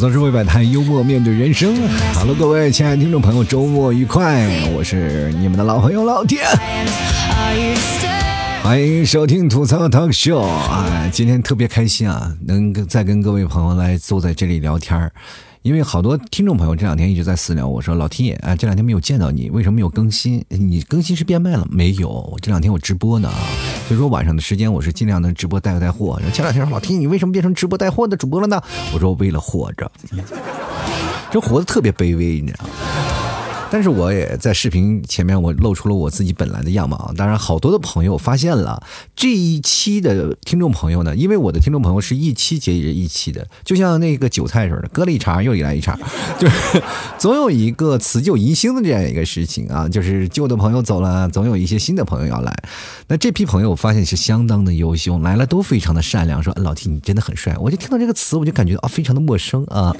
总是会摆摊，幽默面对人生。哈喽各位亲爱的听众朋友，周末愉快！我是你们的老朋友老铁，欢迎收听吐槽 talk show 啊！今天特别开心啊，能再跟各位朋友来坐在这里聊天儿。因为好多听众朋友这两天一直在私聊我说：“老 T 啊，这两天没有见到你，为什么没有更新？你更新是变卖了没有？我这两天我直播呢，所以说晚上的时间我是尽量能直播带个带货。然后前两天说老 T 你为什么变成直播带货的主播了呢？我说为了活着，这活得特别卑微，你知道吗？”但是我也在视频前面，我露出了我自己本来的样貌。当然，好多的朋友发现了这一期的听众朋友呢，因为我的听众朋友是一期接着一期的，就像那个韭菜似的，割了一茬又来一茬，就是总有一个辞旧迎新的这样一个事情啊，就是旧的朋友走了，总有一些新的朋友要来。那这批朋友我发现是相当的优秀，来了都非常的善良，说老 T 你真的很帅。我就听到这个词，我就感觉啊非常的陌生啊。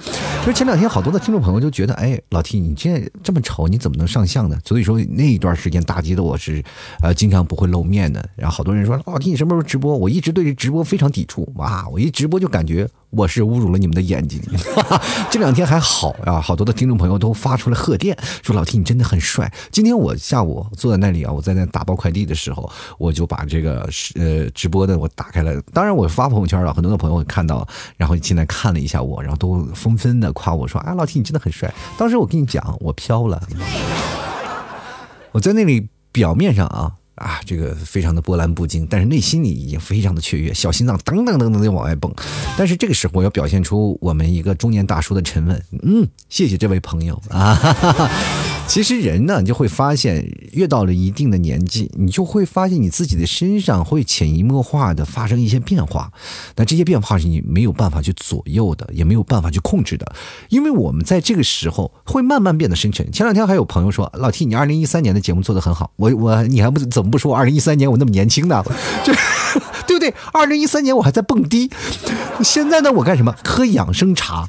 就是前两天好多的听众朋友就觉得，哎，老 T 你这这么丑。你怎么能上相呢？所以说那一段时间打击的我是，呃，经常不会露面的。然后好多人说，老弟，你什么时候直播？我一直对这直播非常抵触。哇，我一直播就感觉。我是侮辱了你们的眼睛，这两天还好啊，好多的听众朋友都发出了贺电，说老 T 你真的很帅。今天我下午坐在那里啊，我在那打包快递的时候，我就把这个呃直播的我打开了。当然我发朋友圈了，很多的朋友看到，然后进来看了一下我，然后都纷纷的夸我说，啊老 T 你真的很帅。当时我跟你讲，我飘了，我在那里表面上啊。啊，这个非常的波澜不惊，但是内心里已经非常的雀跃，小心脏噔噔噔噔的往外蹦。但是这个时候要表现出我们一个中年大叔的沉稳。嗯，谢谢这位朋友啊。哈哈哈其实人呢，你就会发现，越到了一定的年纪，你就会发现你自己的身上会潜移默化的发生一些变化。那这些变化是你没有办法去左右的，也没有办法去控制的，因为我们在这个时候会慢慢变得深沉。前两天还有朋友说，老 T，你二零一三年的节目做得很好，我我你还不怎么不说二零一三年我那么年轻呢？就对不对？二零一三年我还在蹦迪，现在呢我干什么？喝养生茶。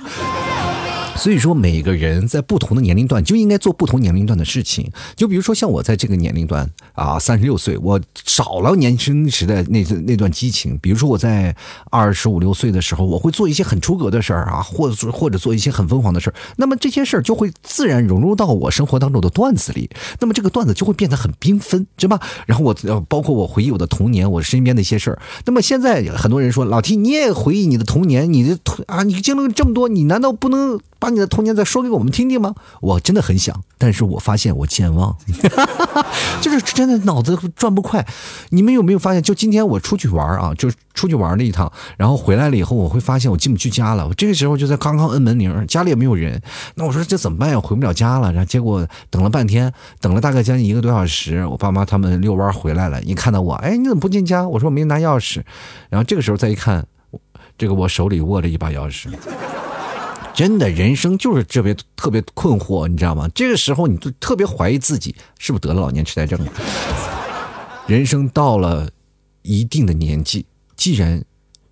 所以说，每个人在不同的年龄段就应该做不同年龄段的事情。就比如说，像我在这个年龄段啊，三十六岁，我少了年轻时的那那段激情。比如说，我在二十五六岁的时候，我会做一些很出格的事儿啊，或者或者做一些很疯狂的事儿。那么这些事儿就会自然融入到我生活当中的段子里。那么这个段子就会变得很缤纷，对吧？然后我包括我回忆我的童年，我身边的一些事儿。那么现在很多人说，老 T 你也回忆你的童年，你的啊，你经历了这么多，你难道不能把？你的童年再说给我们听听吗？我真的很想，但是我发现我健忘，就是真的脑子转不快。你们有没有发现？就今天我出去玩啊，就出去玩了一趟，然后回来了以后，我会发现我进不去家了。我这个时候就在刚刚摁门铃，家里也没有人。那我说这怎么办呀？回不了家了。然后结果等了半天，等了大概将近一个多小时，我爸妈他们遛弯回来了，一看到我，哎，你怎么不进家？我说我没拿钥匙。然后这个时候再一看，这个我手里握着一把钥匙。真的人生就是特别特别困惑，你知道吗？这个时候你就特别怀疑自己是不是得了老年痴呆症了。人生到了一定的年纪，既然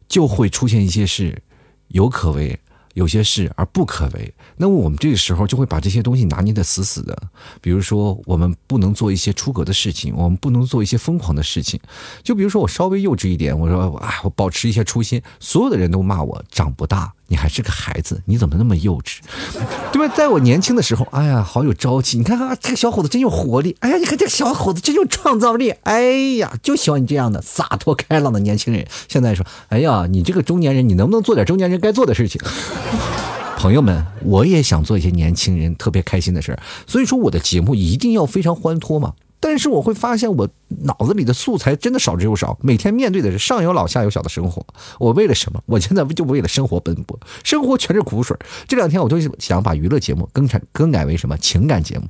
就会出现一些事有可为，有些事而不可为。那么我们这个时候就会把这些东西拿捏的死死的。比如说，我们不能做一些出格的事情，我们不能做一些疯狂的事情。就比如说，我稍微幼稚一点，我说啊，我保持一些初心，所有的人都骂我长不大。你还是个孩子，你怎么那么幼稚，对吧？在我年轻的时候，哎呀，好有朝气！你看啊，这个小伙子真有活力！哎呀，你看这个小伙子真有创造力！哎呀，就喜欢你这样的洒脱开朗的年轻人。现在说，哎呀，你这个中年人，你能不能做点中年人该做的事情？朋友们，我也想做一些年轻人特别开心的事儿所以说我的节目一定要非常欢脱嘛。但是我会发现，我脑子里的素材真的少之又少。每天面对的是上有老下有小的生活。我为了什么？我现在就为了生活奔波，生活全是苦水。这两天我就想把娱乐节目更成更改为什么情感节目？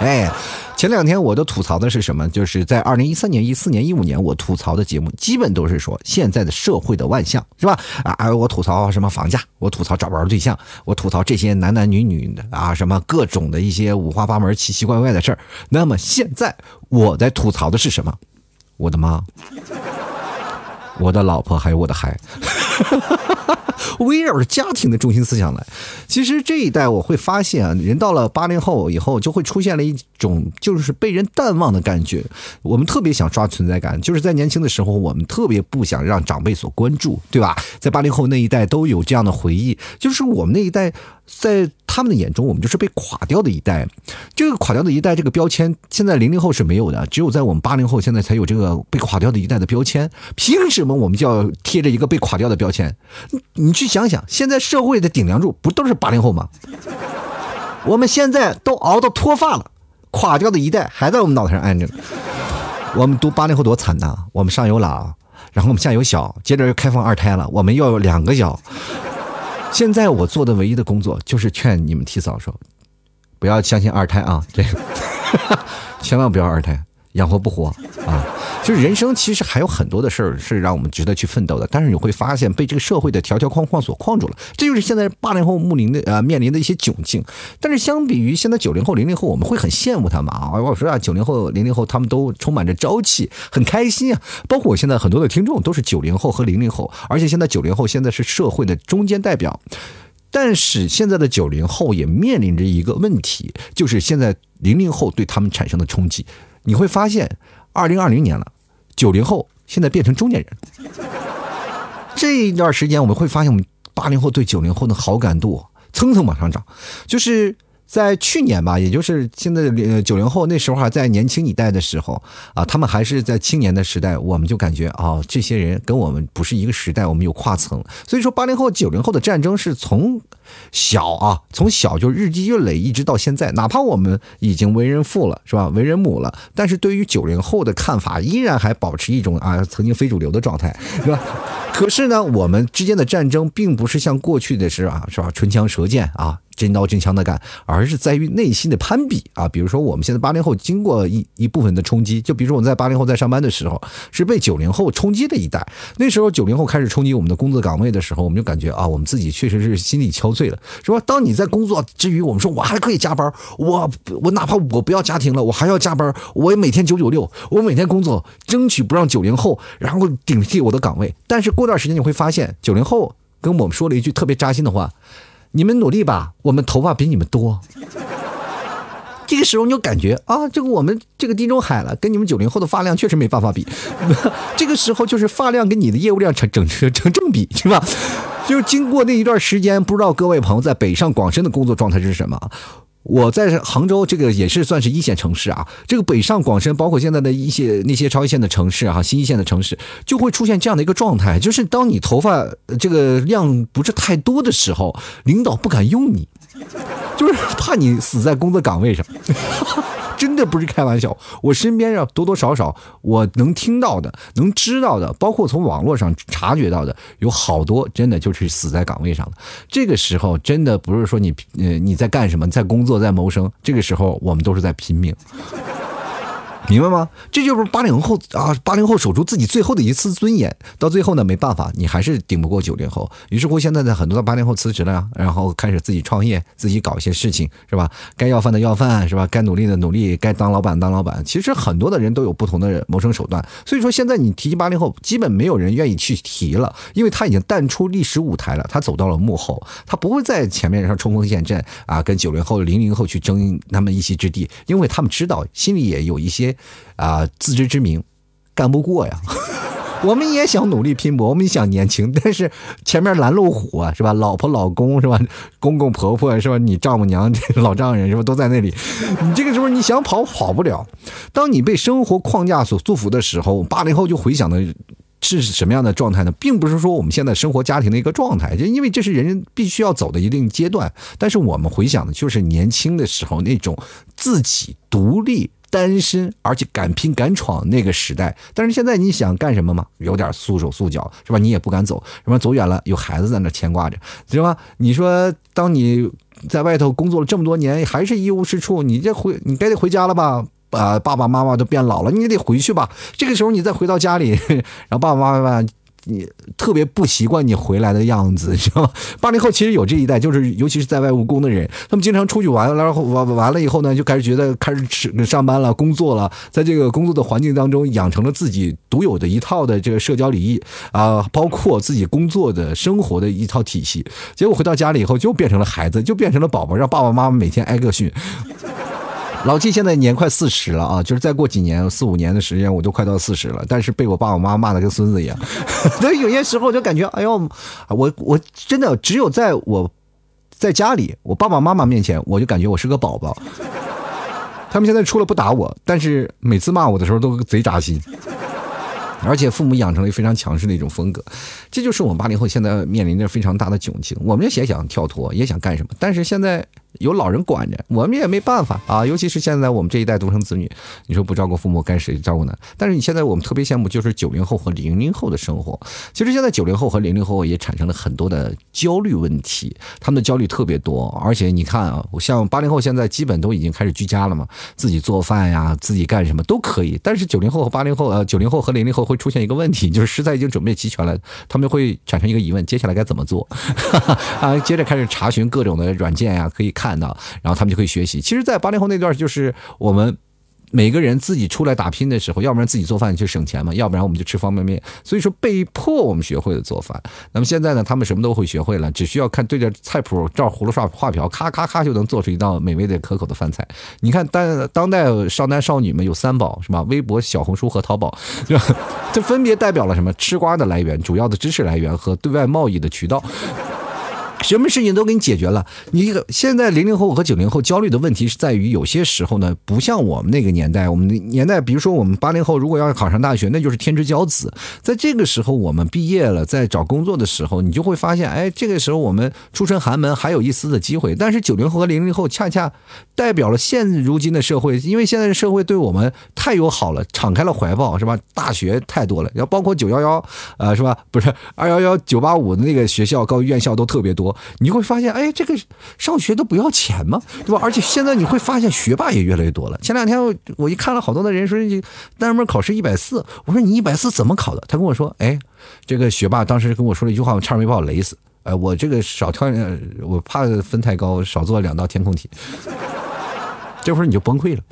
哎。前两天我都吐槽的是什么？就是在二零一三年、一四年、一五年，我吐槽的节目基本都是说现在的社会的万象，是吧？啊，我吐槽什么房价，我吐槽找不着对象，我吐槽这些男男女女的啊，什么各种的一些五花八门、奇奇怪怪的事儿。那么现在我在吐槽的是什么？我的妈！我的老婆还有我的孩，围绕着家庭的中心思想来。其实这一代我会发现啊，人到了八零后以后，就会出现了一种就是被人淡忘的感觉。我们特别想刷存在感，就是在年轻的时候，我们特别不想让长辈所关注，对吧？在八零后那一代都有这样的回忆，就是我们那一代。在他们的眼中，我们就是被垮掉的一代。这个垮掉的一代这个标签，现在零零后是没有的，只有在我们八零后现在才有这个被垮掉的一代的标签。凭什么我们就要贴着一个被垮掉的标签？你去想想，现在社会的顶梁柱不都是八零后吗？我们现在都熬到脱发了，垮掉的一代还在我们脑袋上安着呢。我们读八零后多惨呐！我们上有老，然后我们下有小，接着又开放二胎了，我们要有两个小。现在我做的唯一的工作就是劝你们提早说，不要相信二胎啊，这个 千万不要二胎，养活不活啊。就是人生其实还有很多的事儿是让我们值得去奋斗的，但是你会发现被这个社会的条条框框所框住了，这就是现在八零后面临的呃面临的一些窘境。但是相比于现在九零后、零零后，我们会很羡慕他们啊！我说啊，九零后、零零后他们都充满着朝气，很开心啊。包括我现在很多的听众都是九零后和零零后，而且现在九零后现在是社会的中间代表，但是现在的九零后也面临着一个问题，就是现在零零后对他们产生的冲击。你会发现，二零二零年了。九零后现在变成中年人，这一段时间我们会发现，我们八零后对九零后的好感度蹭蹭往上涨，就是。在去年吧，也就是现在的九零后那时候还在年轻一代的时候啊，他们还是在青年的时代，我们就感觉啊，这些人跟我们不是一个时代，我们有跨层。所以说，八零后、九零后的战争是从小啊，从小就日积月累，一直到现在。哪怕我们已经为人父了，是吧？为人母了，但是对于九零后的看法，依然还保持一种啊，曾经非主流的状态，是吧？可是呢，我们之间的战争并不是像过去的是啊，是吧？唇枪舌剑啊。真刀真枪的干，而是在于内心的攀比啊！比如说，我们现在八零后经过一一部分的冲击，就比如说我们在八零后在上班的时候，是被九零后冲击的一代。那时候九零后开始冲击我们的工作岗位的时候，我们就感觉啊，我们自己确实是心力憔悴了，是吧？当你在工作之余，我们说我还可以加班，我我哪怕我不要家庭了，我还要加班，我也每天九九六，我每天工作，争取不让九零后然后顶替我的岗位。但是过段时间你会发现，九零后跟我们说了一句特别扎心的话。你们努力吧，我们头发比你们多。这个时候你就感觉啊，这个我们这个地中海了，跟你们九零后的发量确实没办法比。这个时候就是发量跟你的业务量成整成成正比，是吧？就经过那一段时间，不知道各位朋友在北上广深的工作状态是什么？我在杭州，这个也是算是一线城市啊。这个北上广深，包括现在的一些那些超一线的城市啊，新一线的城市，就会出现这样的一个状态，就是当你头发这个量不是太多的时候，领导不敢用你，就是怕你死在工作岗位上。真的不是开玩笑，我身边要多多少少我能听到的、能知道的，包括从网络上察觉到的，有好多真的就是死在岗位上了。这个时候真的不是说你呃你在干什么，在工作在谋生，这个时候我们都是在拼命。明白吗？这就是八零后啊，八零后守住自己最后的一次尊严，到最后呢，没办法，你还是顶不过九零后。于是乎，现在的很多的八零后辞职了，然后开始自己创业，自己搞一些事情，是吧？该要饭的要饭，是吧？该努力的努力，该当老板当老板。其实很多的人都有不同的谋生手段。所以说，现在你提起八零后，基本没有人愿意去提了，因为他已经淡出历史舞台了，他走到了幕后，他不会在前面上冲锋陷阵啊，跟九零后、零零后去争他们一席之地，因为他们知道心里也有一些。啊，自知之明，干不过呀。我们也想努力拼搏，我们也想年轻，但是前面拦路虎啊，是吧？老婆、老公是吧？公公婆婆是吧？你丈母娘、老丈人是吧？都在那里。你这个时候你想跑跑不了。当你被生活框架所束缚的时候，八零后就回想的是什么样的状态呢？并不是说我们现在生活家庭的一个状态，就因为这是人必须要走的一定阶段。但是我们回想的就是年轻的时候那种自己独立。单身而且敢拼敢闯那个时代，但是现在你想干什么吗？有点束手束脚是吧？你也不敢走，什么走远了有孩子在那牵挂着，是吧？你说当你在外头工作了这么多年，还是一无是处，你这回你该得回家了吧？啊，爸爸妈妈都变老了，你也得回去吧。这个时候你再回到家里，然后爸爸妈妈你特别不习惯你回来的样子，你知道吗？八零后其实有这一代，就是尤其是在外务工的人，他们经常出去玩，然后完完了以后呢，就开始觉得开始吃上班了，工作了，在这个工作的环境当中，养成了自己独有的一套的这个社交礼仪啊，包括自己工作的生活的一套体系。结果回到家里以后，就变成了孩子，就变成了宝宝，让爸爸妈妈每天挨个训。老纪现在年快四十了啊，就是再过几年四五年的时间，我都快到四十了，但是被我爸我妈骂的跟孙子一样。所以有些时候就感觉，哎呦，我我真的只有在我在家里，我爸爸妈妈面前，我就感觉我是个宝宝。他们现在除了不打我，但是每次骂我的时候都贼扎心。而且父母养成了非常强势的一种风格，这就是我们八零后现在面临着非常大的窘境。我们也想跳脱，也想干什么，但是现在。有老人管着，我们也没办法啊。尤其是现在我们这一代独生子女，你说不照顾父母，该谁照顾呢？但是你现在我们特别羡慕，就是九零后和零零后的生活。其实现在九零后和零零后也产生了很多的焦虑问题，他们的焦虑特别多。而且你看啊，像八零后现在基本都已经开始居家了嘛，自己做饭呀，自己干什么都可以。但是九零后和八零后，呃，九零后和零零后会出现一个问题，就是食材已经准备齐全了，他们会产生一个疑问：接下来该怎么做？啊，接着开始查询各种的软件呀，可以看看到，然后他们就可以学习。其实，在八零后那段，就是我们每个人自己出来打拼的时候，要不然自己做饭就省钱嘛，要不然我们就吃方便面。所以说，被迫我们学会了做饭。那么现在呢，他们什么都会学会了，只需要看对着菜谱照葫芦画画瓢，咔咔咔就能做出一道美味的可口的饭菜。你看，当当代少男少女们有三宝是吧？微博、小红书和淘宝，是吧？这分别代表了什么？吃瓜的来源、主要的知识来源和对外贸易的渠道。什么事情都给你解决了。你现在零零后和九零后焦虑的问题是在于，有些时候呢，不像我们那个年代。我们的年代，比如说我们八零后，如果要考上大学，那就是天之骄子。在这个时候，我们毕业了，在找工作的时候，你就会发现，哎，这个时候我们出身寒门，还有一丝的机会。但是九零后和零零后恰恰代表了现如今的社会，因为现在的社会对我们太友好了，敞开了怀抱，是吧？大学太多了，要包括九幺幺，呃，是吧？不是二幺幺九八五的那个学校、高院校都特别多。你会发现，哎，这个上学都不要钱吗？对吧？而且现在你会发现，学霸也越来越多了。前两天我一看了好多的人说，单门考试一百四，我说你一百四怎么考的？他跟我说，哎，这个学霸当时跟我说了一句话，我差点没把我雷死。哎，我这个少跳，我怕分太高，少做两道填空题。这会儿你就崩溃了。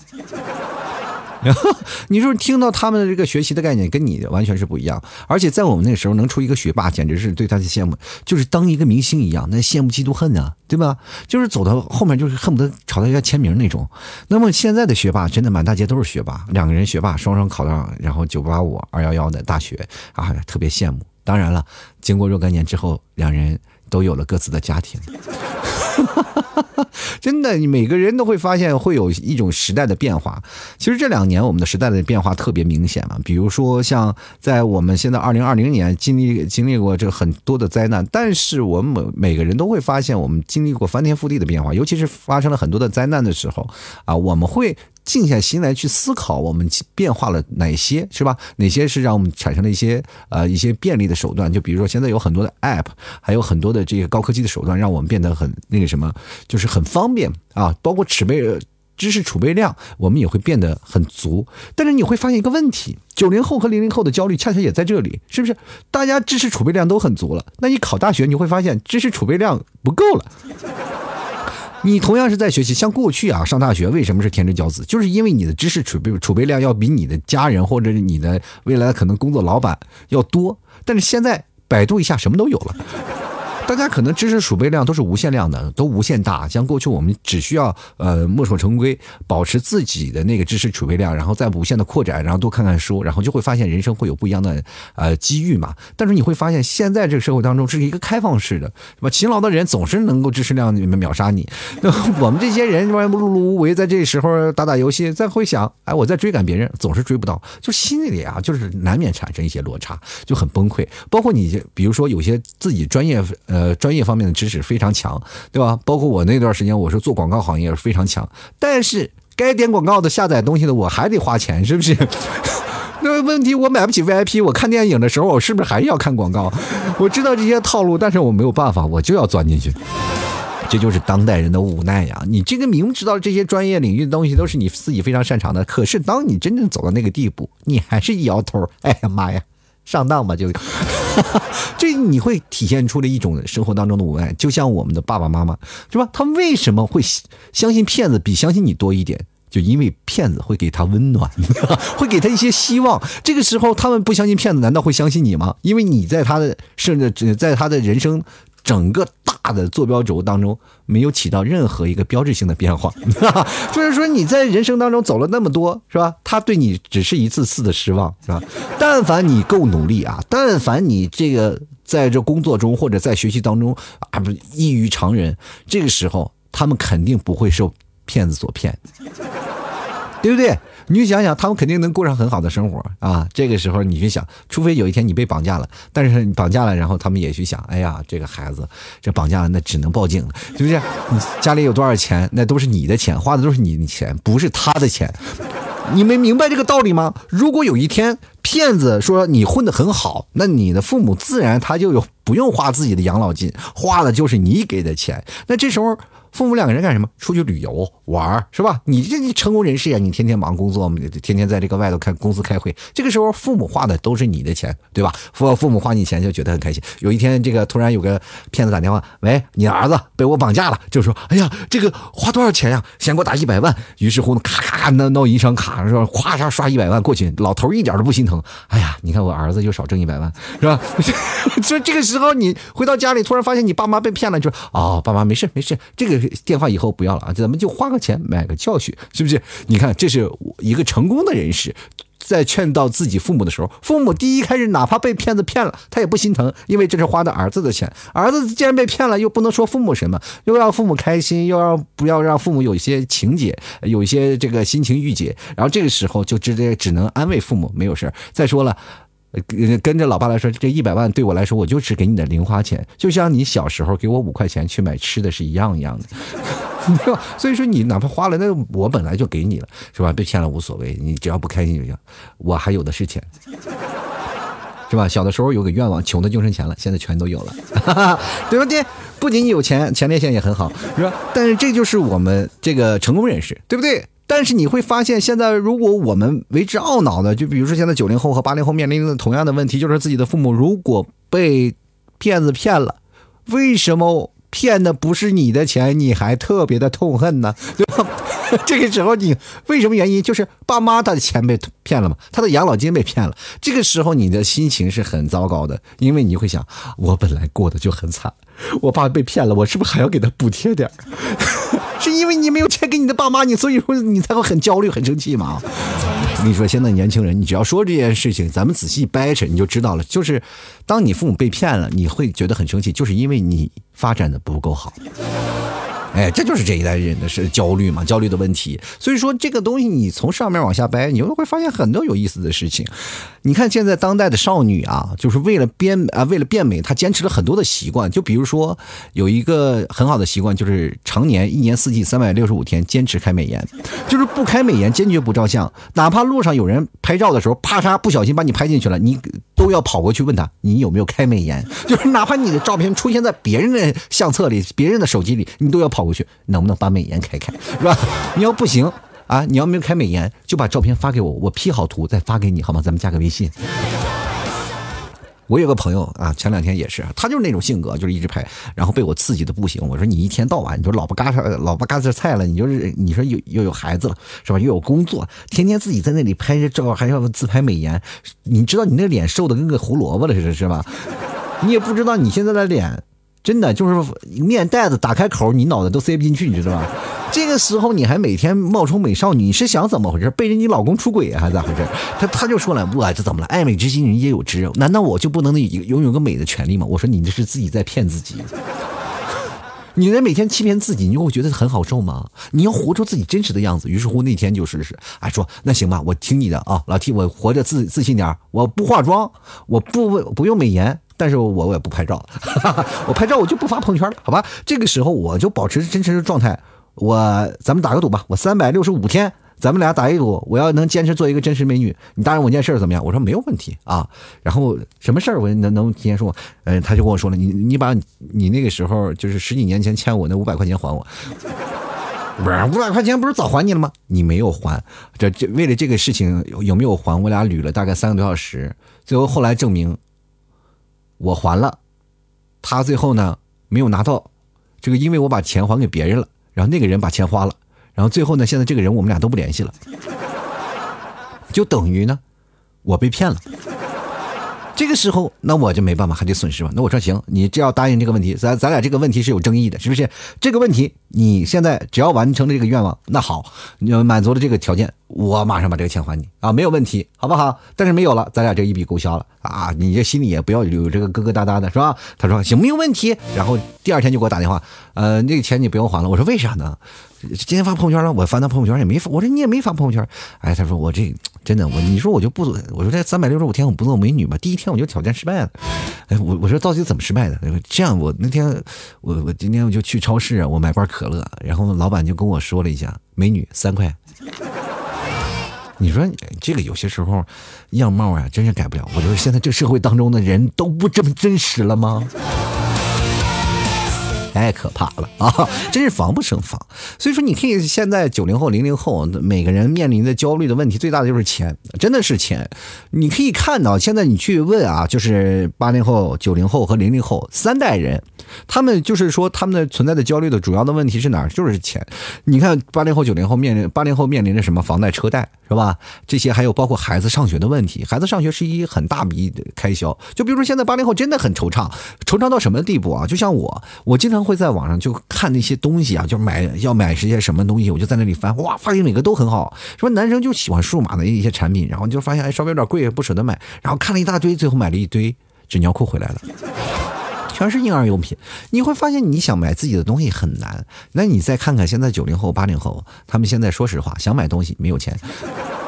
然 后你说听到他们的这个学习的概念跟你完全是不一样，而且在我们那时候能出一个学霸，简直是对他的羡慕，就是当一个明星一样，那羡慕嫉妒恨啊，对吧？就是走到后面就是恨不得朝他家签名那种。那么现在的学霸真的满大街都是学霸，两个人学霸双双考上，然后九八五二幺幺的大学啊，特别羡慕。当然了，经过若干年之后，两人都有了各自的家庭。真的，你每个人都会发现会有一种时代的变化。其实这两年我们的时代的变化特别明显嘛。比如说，像在我们现在二零二零年经历经历过这很多的灾难，但是我们每每个人都会发现，我们经历过翻天覆地的变化。尤其是发生了很多的灾难的时候啊，我们会。静下心来去思考，我们变化了哪些，是吧？哪些是让我们产生了一些呃一些便利的手段？就比如说现在有很多的 App，还有很多的这个高科技的手段，让我们变得很那个什么，就是很方便啊。包括储备知识储备量，我们也会变得很足。但是你会发现一个问题：九零后和零零后的焦虑恰恰也在这里，是不是？大家知识储备量都很足了，那你考大学你会发现知识储备量不够了。你同样是在学习，像过去啊，上大学为什么是天之骄子？就是因为你的知识储备储备量要比你的家人或者你的未来可能工作老板要多，但是现在百度一下什么都有了。大家可能知识储备量都是无限量的，都无限大。像过去我们只需要呃墨守成规，保持自己的那个知识储备量，然后再无限的扩展，然后多看看书，然后就会发现人生会有不一样的呃机遇嘛。但是你会发现现在这个社会当中是一个开放式的，是吧？勤劳的人总是能够知识量秒杀你。那我们这些人碌碌无为，在这时候打打游戏，再会想，哎，我在追赶别人，总是追不到，就心里啊，就是难免产生一些落差，就很崩溃。包括你，比如说有些自己专业。呃专业方面的知识非常强，对吧？包括我那段时间，我是做广告行业非常强，但是该点广告的、下载东西的，我还得花钱，是不是？那问题我买不起 VIP，我看电影的时候，我是不是还要看广告？我知道这些套路，但是我没有办法，我就要钻进去。这就是当代人的无奈呀！你这个明知道这些专业领域的东西都是你自己非常擅长的，可是当你真正走到那个地步，你还是一摇头，哎呀妈呀，上当吧就。这你会体现出了一种生活当中的无奈，就像我们的爸爸妈妈，是吧？他为什么会相信骗子比相信你多一点？就因为骗子会给他温暖，会给他一些希望。这个时候他们不相信骗子，难道会相信你吗？因为你在他的甚至在他的人生整个大的坐标轴当中没有起到任何一个标志性的变化。就是说你在人生当中走了那么多，是吧？他对你只是一次次的失望，是吧？但凡你够努力啊，但凡你这个在这工作中或者在学习当中啊，不异于常人，这个时候他们肯定不会受骗子所骗。对不对？你就想想，他们肯定能过上很好的生活啊！这个时候你去想，除非有一天你被绑架了，但是你绑架了，然后他们也去想，哎呀，这个孩子这绑架了，那只能报警了，是不是？你家里有多少钱，那都是你的钱，花的都是你的钱，不是他的钱。你没明白这个道理吗？如果有一天骗子说你混得很好，那你的父母自然他就有不用花自己的养老金，花的就是你给的钱。那这时候。父母两个人干什么？出去旅游玩是吧？你这你成功人士呀，你天天忙工作，天天在这个外头开公司开会。这个时候父母花的都是你的钱，对吧？父父母花你钱就觉得很开心。有一天这个突然有个骗子打电话，喂，你儿子被我绑架了，就说，哎呀，这个花多少钱呀？先给我打一百万。于是乎呢，咔咔咔那闹一张卡是吧？咵嚓刷一百万过去，老头一点都不心疼。哎呀，你看我儿子又少挣一百万，是吧？所以这个时候你回到家里，突然发现你爸妈被骗了，就说，哦，爸妈没事没事，这个。电话以后不要了啊，咱们就花个钱买个教训，是不是？你看，这是一个成功的人士，在劝到自己父母的时候，父母第一开始哪怕被骗子骗了，他也不心疼，因为这是花的儿子的钱。儿子既然被骗了，又不能说父母什么，又让父母开心，又要不要让父母有一些情节，有一些这个心情郁结，然后这个时候就直接只能安慰父母，没有事儿再说了。跟着老爸来说，这一百万对我来说，我就是给你的零花钱，就像你小时候给我五块钱去买吃的是一样一样的，对吧？所以说你哪怕花了，那我本来就给你了，是吧？被骗了无所谓，你只要不开心就行，我还有的是钱，是吧？小的时候有个愿望，穷的就剩钱了，现在全都有了，对不对？不仅仅有钱，前列腺也很好，是吧？但是这就是我们这个成功人士，对不对？但是你会发现，现在如果我们为之懊恼的，就比如说现在九零后和八零后面临的同样的问题，就是自己的父母如果被骗子骗了，为什么骗的不是你的钱，你还特别的痛恨呢？对吧？这个时候你为什么原因？就是爸妈他的钱被骗了嘛，他的养老金被骗了。这个时候你的心情是很糟糕的，因为你会想，我本来过得就很惨，我爸被骗了，我是不是还要给他补贴点是因为你没有钱给你的爸妈，你所以说你才会很焦虑、很生气嘛？我跟你说，现在年轻人，你只要说这件事情，咱们仔细掰扯，你就知道了。就是当你父母被骗了，你会觉得很生气，就是因为你发展的不够好。哎，这就是这一代人的是焦虑嘛，焦虑的问题。所以说这个东西，你从上面往下掰，你就会发现很多有意思的事情。你看现在当代的少女啊，就是为了变啊，为了变美，她坚持了很多的习惯。就比如说有一个很好的习惯，就是常年一年四季三百六十五天坚持开美颜，就是不开美颜坚决不照相，哪怕路上有人拍照的时候，啪嚓不小心把你拍进去了，你都要跑过去问他你有没有开美颜，就是哪怕你的照片出现在别人的相册里、别人的手机里，你都要跑。过去能不能把美颜开开，是吧？你要不行啊，你要没有开美颜，就把照片发给我，我 P 好图再发给你，好吗？咱们加个微信。我有个朋友啊，前两天也是，他就是那种性格，就是一直拍，然后被我刺激的不行。我说你一天到晚，你说老婆嘎嚓，老婆嘎子菜了，你就是你说又又有孩子了，是吧？又有工作，天天自己在那里拍着照，还要自拍美颜，你知道你那脸瘦的跟个胡萝卜了似的，是吧？你也不知道你现在的脸。真的就是面袋子打开口，你脑袋都塞不进去，你知道吧？这个时候你还每天冒充美少女，你是想怎么回事？背着你老公出轨还是咋回事？他他就说了，我这怎么了？爱美之心人皆有之，难道我就不能拥有个美的权利吗？我说你这是自己在骗自己，你人每天欺骗自己，你就会觉得很好受吗？你要活出自己真实的样子。于是乎那天就试试，哎说那行吧，我听你的啊，老 T，我活着自自信点，我不化妆，我不不用美颜。但是我我也不拍照，哈 哈我拍照我就不发朋友圈了，好吧？这个时候我就保持真实的状态。我咱们打个赌吧，我三百六十五天，咱们俩打一赌，我要能坚持做一个真实美女，你答应我件事怎么样？我说没有问题啊。然后什么事儿我能能提前说？嗯，他就跟我说了，你你把你那个时候就是十几年前欠我那五百块钱还我。不是五百块钱不是早还你了吗？你没有还，这这为了这个事情有没有还？我俩捋了大概三个多小时，最后后来证明。我还了，他最后呢没有拿到，这个因为我把钱还给别人了，然后那个人把钱花了，然后最后呢，现在这个人我们俩都不联系了，就等于呢，我被骗了。这个时候，那我就没办法，还得损失嘛。那我说行，你只要答应这个问题，咱咱俩这个问题是有争议的，是不是？这个问题你现在只要完成了这个愿望，那好，你满足了这个条件，我马上把这个钱还你啊，没有问题，好不好？但是没有了，咱俩这一笔勾销了啊，你这心里也不要有这个疙疙瘩瘩的，是吧？他说行，没有问题。然后第二天就给我打电话，呃，那个钱你不用还了。我说为啥呢？今天发朋友圈了，我翻他朋友圈也没发，我说你也没发朋友圈。哎，他说我这真的，我你说我就不，我说这三百六十五天我不做美女吗？第一天我就挑战失败了。哎，我我说到底怎么失败的？这样，我那天我我今天我就去超市啊，我买罐可乐，然后老板就跟我说了一下，美女三块。你说这个有些时候样貌啊，真是改不了。我觉得现在这社会当中的人都不这么真实了吗？太可怕了啊！真是防不胜防。所以说，你可以现在九零后、零零后每个人面临的焦虑的问题，最大的就是钱，真的是钱。你可以看到，现在你去问啊，就是八零后、九零后和零零后三代人，他们就是说他们的存在的焦虑的主要的问题是哪儿？就是钱。你看八零后、九零后面临八零后面临着什么房贷、车贷是吧？这些还有包括孩子上学的问题，孩子上学是一很大笔的开销。就比如说现在八零后真的很惆怅，惆怅到什么地步啊？就像我，我经常。会在网上就看那些东西啊，就买要买这些什么东西，我就在那里翻，哇，发现每个都很好。说男生就喜欢数码的一些产品，然后就发现哎稍微有点贵，不舍得买，然后看了一大堆，最后买了一堆纸尿裤回来了，全是婴儿用品。你会发现你想买自己的东西很难。那你再看看现在九零后、八零后，他们现在说实话想买东西没有钱，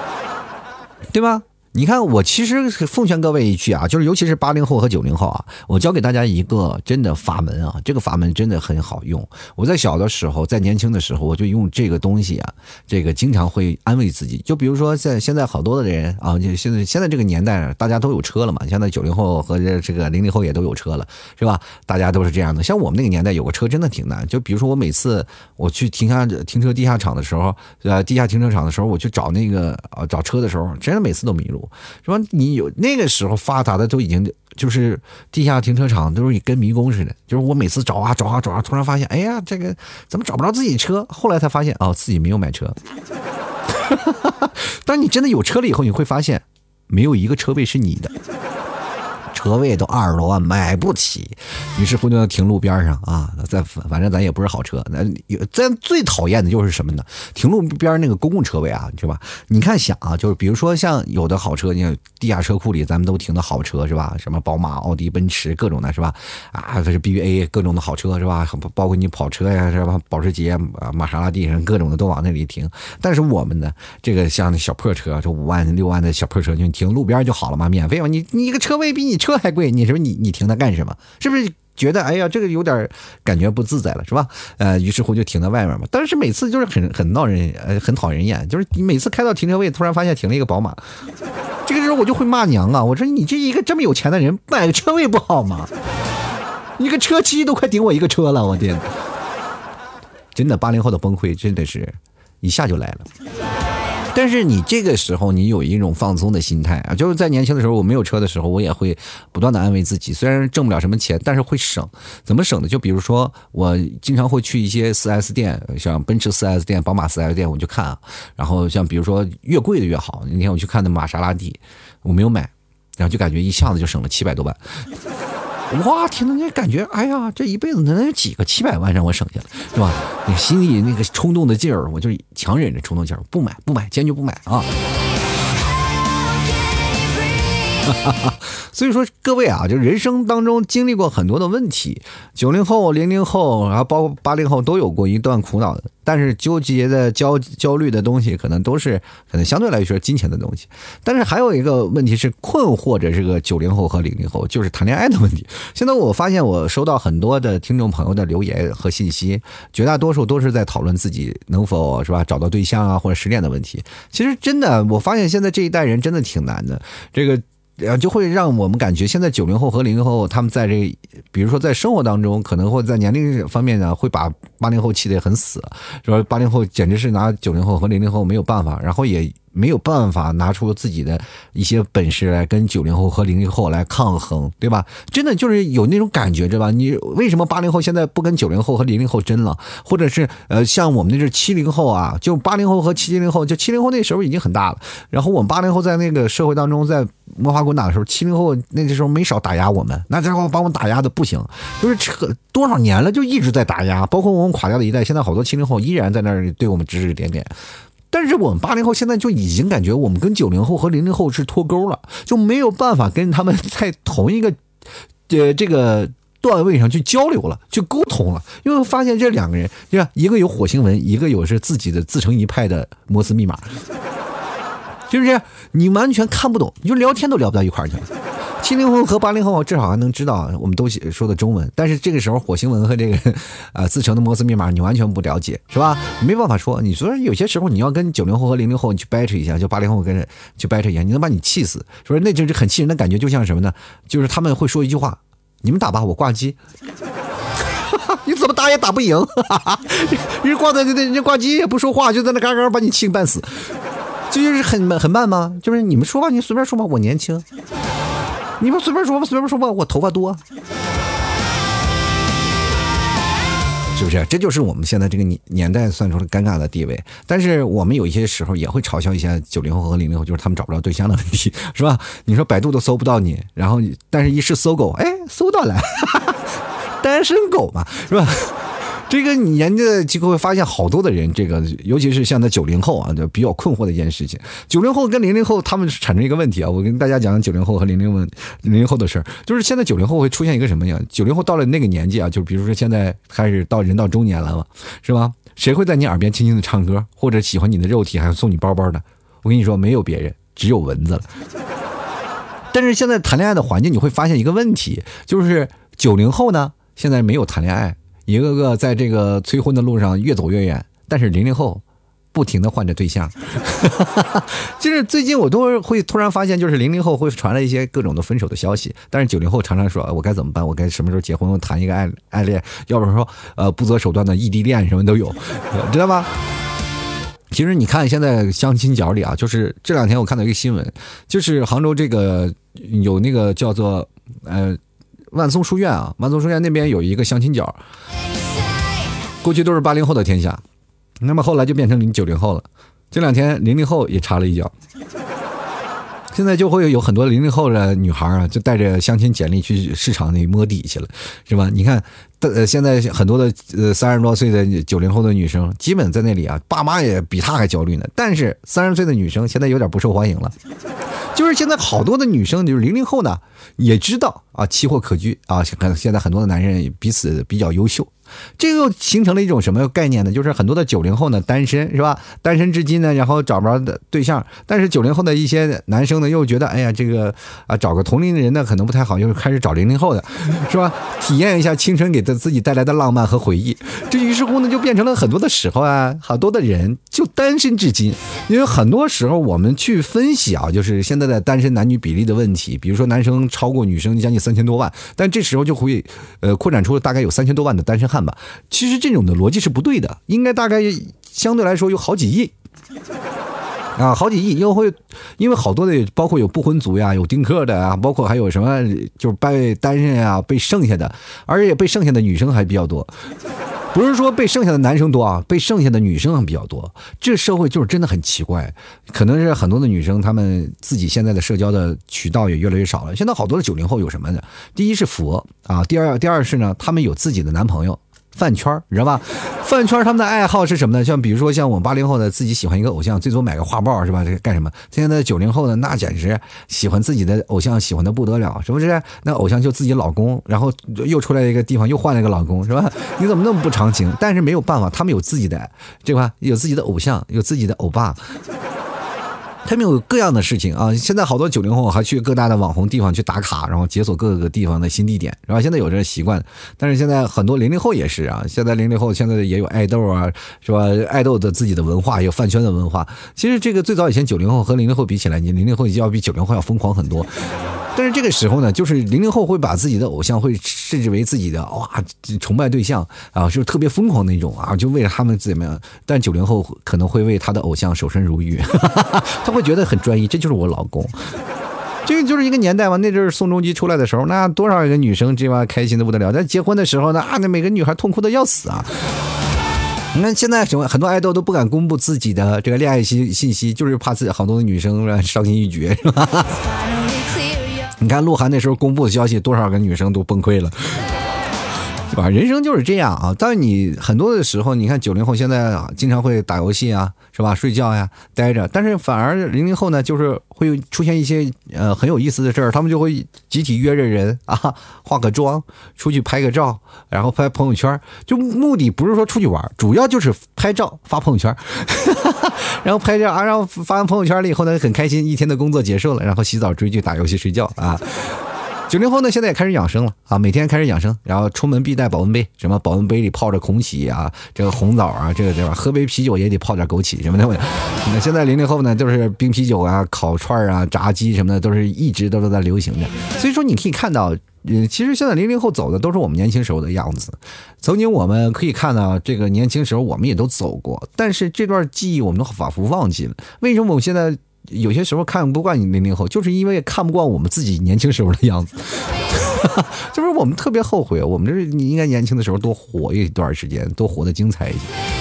对吧？你看，我其实奉劝各位一句啊，就是尤其是八零后和九零后啊，我教给大家一个真的法门啊，这个法门真的很好用。我在小的时候，在年轻的时候，我就用这个东西啊，这个经常会安慰自己。就比如说，在现在好多的人啊，就现在现在这个年代，大家都有车了嘛。现在九零后和这个零零后也都有车了，是吧？大家都是这样的。像我们那个年代，有个车真的挺难。就比如说，我每次我去停下停车地下场的时候，呃，地下停车场的时候，我去找那个呃找车的时候，真的每次都迷路。是吧？你有那个时候发达的都已经就是地下停车场都是跟迷宫似的，就是我每次找啊找啊找啊，突然发现，哎呀，这个怎么找不着自己车？后来才发现，哦，自己没有买车。当你真的有车了以后，你会发现，没有一个车位是你的。车位都二十多万买不起，于是乎就停路边上啊。在反正咱也不是好车，那有咱最讨厌的就是什么呢？停路边那个公共车位啊，是吧？你看想啊，就是比如说像有的好车，你看地下车库里咱们都停的好车是吧？什么宝马、奥迪、奔驰各种的是吧？啊，这是 BBA 各种的好车是吧？包括你跑车呀是吧？保时捷、玛莎拉蒂什各种的都往那里停。但是我们呢，这个像那小破车，这五万六万的小破车，就停路边就好了嘛，免费嘛。你你一个车位比你车。车还贵，你说你你停它干什么？是不是觉得哎呀，这个有点感觉不自在了，是吧？呃，于是乎就停在外面嘛。但是每次就是很很闹人，呃，很讨人厌。就是你每次开到停车位，突然发现停了一个宝马，这个时候我就会骂娘啊！我说你这一个这么有钱的人，买个车位不好吗？你个车漆都快顶我一个车了，我天！真的，八零后的崩溃真的是一下就来了。但是你这个时候，你有一种放松的心态啊，就是在年轻的时候，我没有车的时候，我也会不断的安慰自己，虽然挣不了什么钱，但是会省。怎么省呢？就比如说，我经常会去一些 4S 店，像奔驰 4S 店、宝马 4S 店，我就看啊。然后像比如说越贵的越好。那天我去看的玛莎拉蒂，我没有买，然后就感觉一下子就省了七百多万。哇，天呐，那感觉，哎呀，这一辈子能有几个七百万让我省下来，是吧？你心里那个冲动的劲儿，我就强忍着冲动劲儿，不买，不买，坚决不买啊！所以说，各位啊，就人生当中经历过很多的问题，九零后、零零后，然后包括八零后都有过一段苦恼的。但是纠结的焦焦虑的东西，可能都是可能相对来说金钱的东西。但是还有一个问题是困惑着这个九零后和零零后，就是谈恋爱的问题。现在我发现我收到很多的听众朋友的留言和信息，绝大多数都是在讨论自己能否是吧找到对象啊或者失恋的问题。其实真的，我发现现在这一代人真的挺难的。这个。然后就会让我们感觉，现在九零后和零零后他们在这，比如说在生活当中，可能会在年龄方面呢，会把八零后气得很死，说八零后简直是拿九零后和零零后没有办法，然后也。没有办法拿出自己的一些本事来跟九零后和零零后来抗衡，对吧？真的就是有那种感觉，对吧？你为什么八零后现在不跟九零后和零零后争了？或者是呃，像我们那是七零后啊，就八零后和七零后，就七零后那时候已经很大了，然后我们八零后在那个社会当中，在摸爬滚打的时候，七零后那个时候没少打压我们，那家伙把我们打压的不行，就是扯多少年了，就一直在打压，包括我们垮掉的一代，现在好多七零后依然在那儿对我们指指点点。但是我们八零后现在就已经感觉我们跟九零后和零零后是脱钩了，就没有办法跟他们在同一个呃这个段位上去交流了，去沟通了，因为发现这两个人，对吧？一个有火星文，一个有是自己的自成一派的摩斯密码，是不是？你完全看不懂，你就聊天都聊不到一块儿去了。七零后和八零后至少还能知道我们都写说的中文，但是这个时候火星文和这个呃自成的摩斯密码你完全不了解，是吧？没办法说。你说有些时候你要跟九零后和零零后你去掰扯一下，就八零后跟去掰扯一下，你能把你气死。说那就是很气人的感觉，就像什么呢？就是他们会说一句话：“你们打吧，我挂机。”你怎么打也打不赢，人挂在那人家挂机也不说话，就在那嘎嘎把你气个半死，这就是很很慢吗？就是你们说吧，你随便说吧，我年轻。你们随便说吧，随便说吧，我头发多，是不是？这就是我们现在这个年年代算出了尴尬的地位。但是我们有一些时候也会嘲笑一下九零后和零零后，就是他们找不着对象的问题，是吧？你说百度都搜不到你，然后但是一试搜狗，哎，搜到了，单身狗嘛，是吧？这个你研究就会发现，好多的人，这个尤其是像在九零后啊，就比较困惑的一件事情。九零后跟零零后他们产生一个问题啊，我跟大家讲九零后和零零问零零后的事儿，就是现在九零后会出现一个什么呀？九零后到了那个年纪啊，就比如说现在开始到人到中年了嘛，是吧？谁会在你耳边轻轻的唱歌，或者喜欢你的肉体，还要送你包包的？我跟你说，没有别人，只有蚊子了。但是现在谈恋爱的环境，你会发现一个问题，就是九零后呢，现在没有谈恋爱。一个个在这个催婚的路上越走越远，但是零零后不停的换着对象，就是最近我都会突然发现，就是零零后会传来一些各种的分手的消息，但是九零后常常说，我该怎么办？我该什么时候结婚？谈一个爱爱恋，要不然说呃不择手段的异地恋什么都有，知道吗？其实你看现在相亲角里啊，就是这两天我看到一个新闻，就是杭州这个有那个叫做呃。万松书院啊，万松书院那边有一个相亲角，过去都是八零后的天下，那么后来就变成零九零后了。这两天零零后也插了一脚，现在就会有很多零零后的女孩啊，就带着相亲简历去市场里摸底去了，是吧？你看，呃，现在很多的呃三十多岁的九零后的女生，基本在那里啊，爸妈也比她还焦虑呢。但是三十岁的女生现在有点不受欢迎了。就是现在好多的女生，就是零零后呢，也知道啊，期货可居啊，可能现在很多的男人彼此比较优秀。这又形成了一种什么概念呢？就是很多的九零后呢单身是吧？单身至今呢，然后找不着的对象。但是九零后的一些男生呢，又觉得哎呀，这个啊找个同龄的人呢可能不太好，又开始找零零后的，是吧？体验一下青春给他自己带来的浪漫和回忆。这于是乎呢，就变成了很多的时候啊，好多的人就单身至今。因为很多时候我们去分析啊，就是现在的单身男女比例的问题。比如说男生超过女生将近三千多万，但这时候就会呃扩展出了大概有三千多万的单身汉。看吧，其实这种的逻辑是不对的，应该大概相对来说有好几亿啊，好几亿，因为会因为好多的，包括有不婚族呀，有丁克的啊，包括还有什么就是被单身啊，被剩下的，而且被剩下的女生还比较多，不是说被剩下的男生多啊，被剩下的女生还比较多。这社会就是真的很奇怪，可能是很多的女生她们自己现在的社交的渠道也越来越少了。现在好多的九零后有什么呢？第一是佛啊，第二第二是呢，他们有自己的男朋友。饭圈你知道吧？饭圈他们的爱好是什么呢？像比如说像我们八零后的自己喜欢一个偶像，最多买个画报是吧？这干什么？现在的九零后的那简直喜欢自己的偶像，喜欢的不得了，是不是？那偶像就自己老公，然后又出来一个地方又换了一个老公，是吧？你怎么那么不长情？但是没有办法，他们有自己的这块，有自己的偶像，有自己的欧巴。他们有各样的事情啊！现在好多九零后还去各大的网红地方去打卡，然后解锁各个地方的新地点，然后？现在有这习惯，但是现在很多零零后也是啊。现在零零后现在也有爱豆啊，是吧？爱豆的自己的文化，有饭圈的文化。其实这个最早以前九零后和零零后比起来，你零零后要比九零后要疯狂很多。但是这个时候呢，就是零零后会把自己的偶像会设置为自己的哇崇拜对象啊，就是特别疯狂那种啊，就为了他们怎么样？但九零后可能会为他的偶像守身如玉，他会觉得很专一，这就是我老公。这个就是一个年代嘛，那阵儿宋仲基出来的时候，那多少个女生这帮开心的不得了。但结婚的时候呢，啊，那每个女孩痛哭的要死啊。你看现在什么很多爱豆都不敢公布自己的这个恋爱信信息，就是怕自己好多的女生伤心欲绝，是吧？你看鹿晗那时候公布的消息，多少个女生都崩溃了。对吧？人生就是这样啊。但你很多的时候，你看九零后现在啊经常会打游戏啊，是吧？睡觉呀，待着。但是反而零零后呢，就是会出现一些呃很有意思的事儿，他们就会集体约着人啊，化个妆，出去拍个照，然后拍朋友圈。就目的不是说出去玩，主要就是拍照发朋友圈。然后拍照啊，然后发完朋友圈了以后呢，很开心，一天的工作结束了，然后洗澡、追剧、打游戏、睡觉啊。九零后呢，现在也开始养生了啊，每天开始养生，然后出门必带保温杯，什么保温杯里泡着枸杞啊，这个红枣啊，这个对吧？喝杯啤酒也得泡点枸杞什么的。那现在零零后呢，就是冰啤酒啊、烤串啊、炸鸡什么的，都是一直都是在流行的。所以说，你可以看到，嗯，其实现在零零后走的都是我们年轻时候的样子。曾经我们可以看到，这个年轻时候我们也都走过，但是这段记忆我们都仿佛忘记了。为什么我们现在？有些时候看不惯你零零后，就是因为看不惯我们自己年轻时候的样子，就是我们特别后悔，我们这你应该年轻的时候多活一段时间，多活得精彩一些。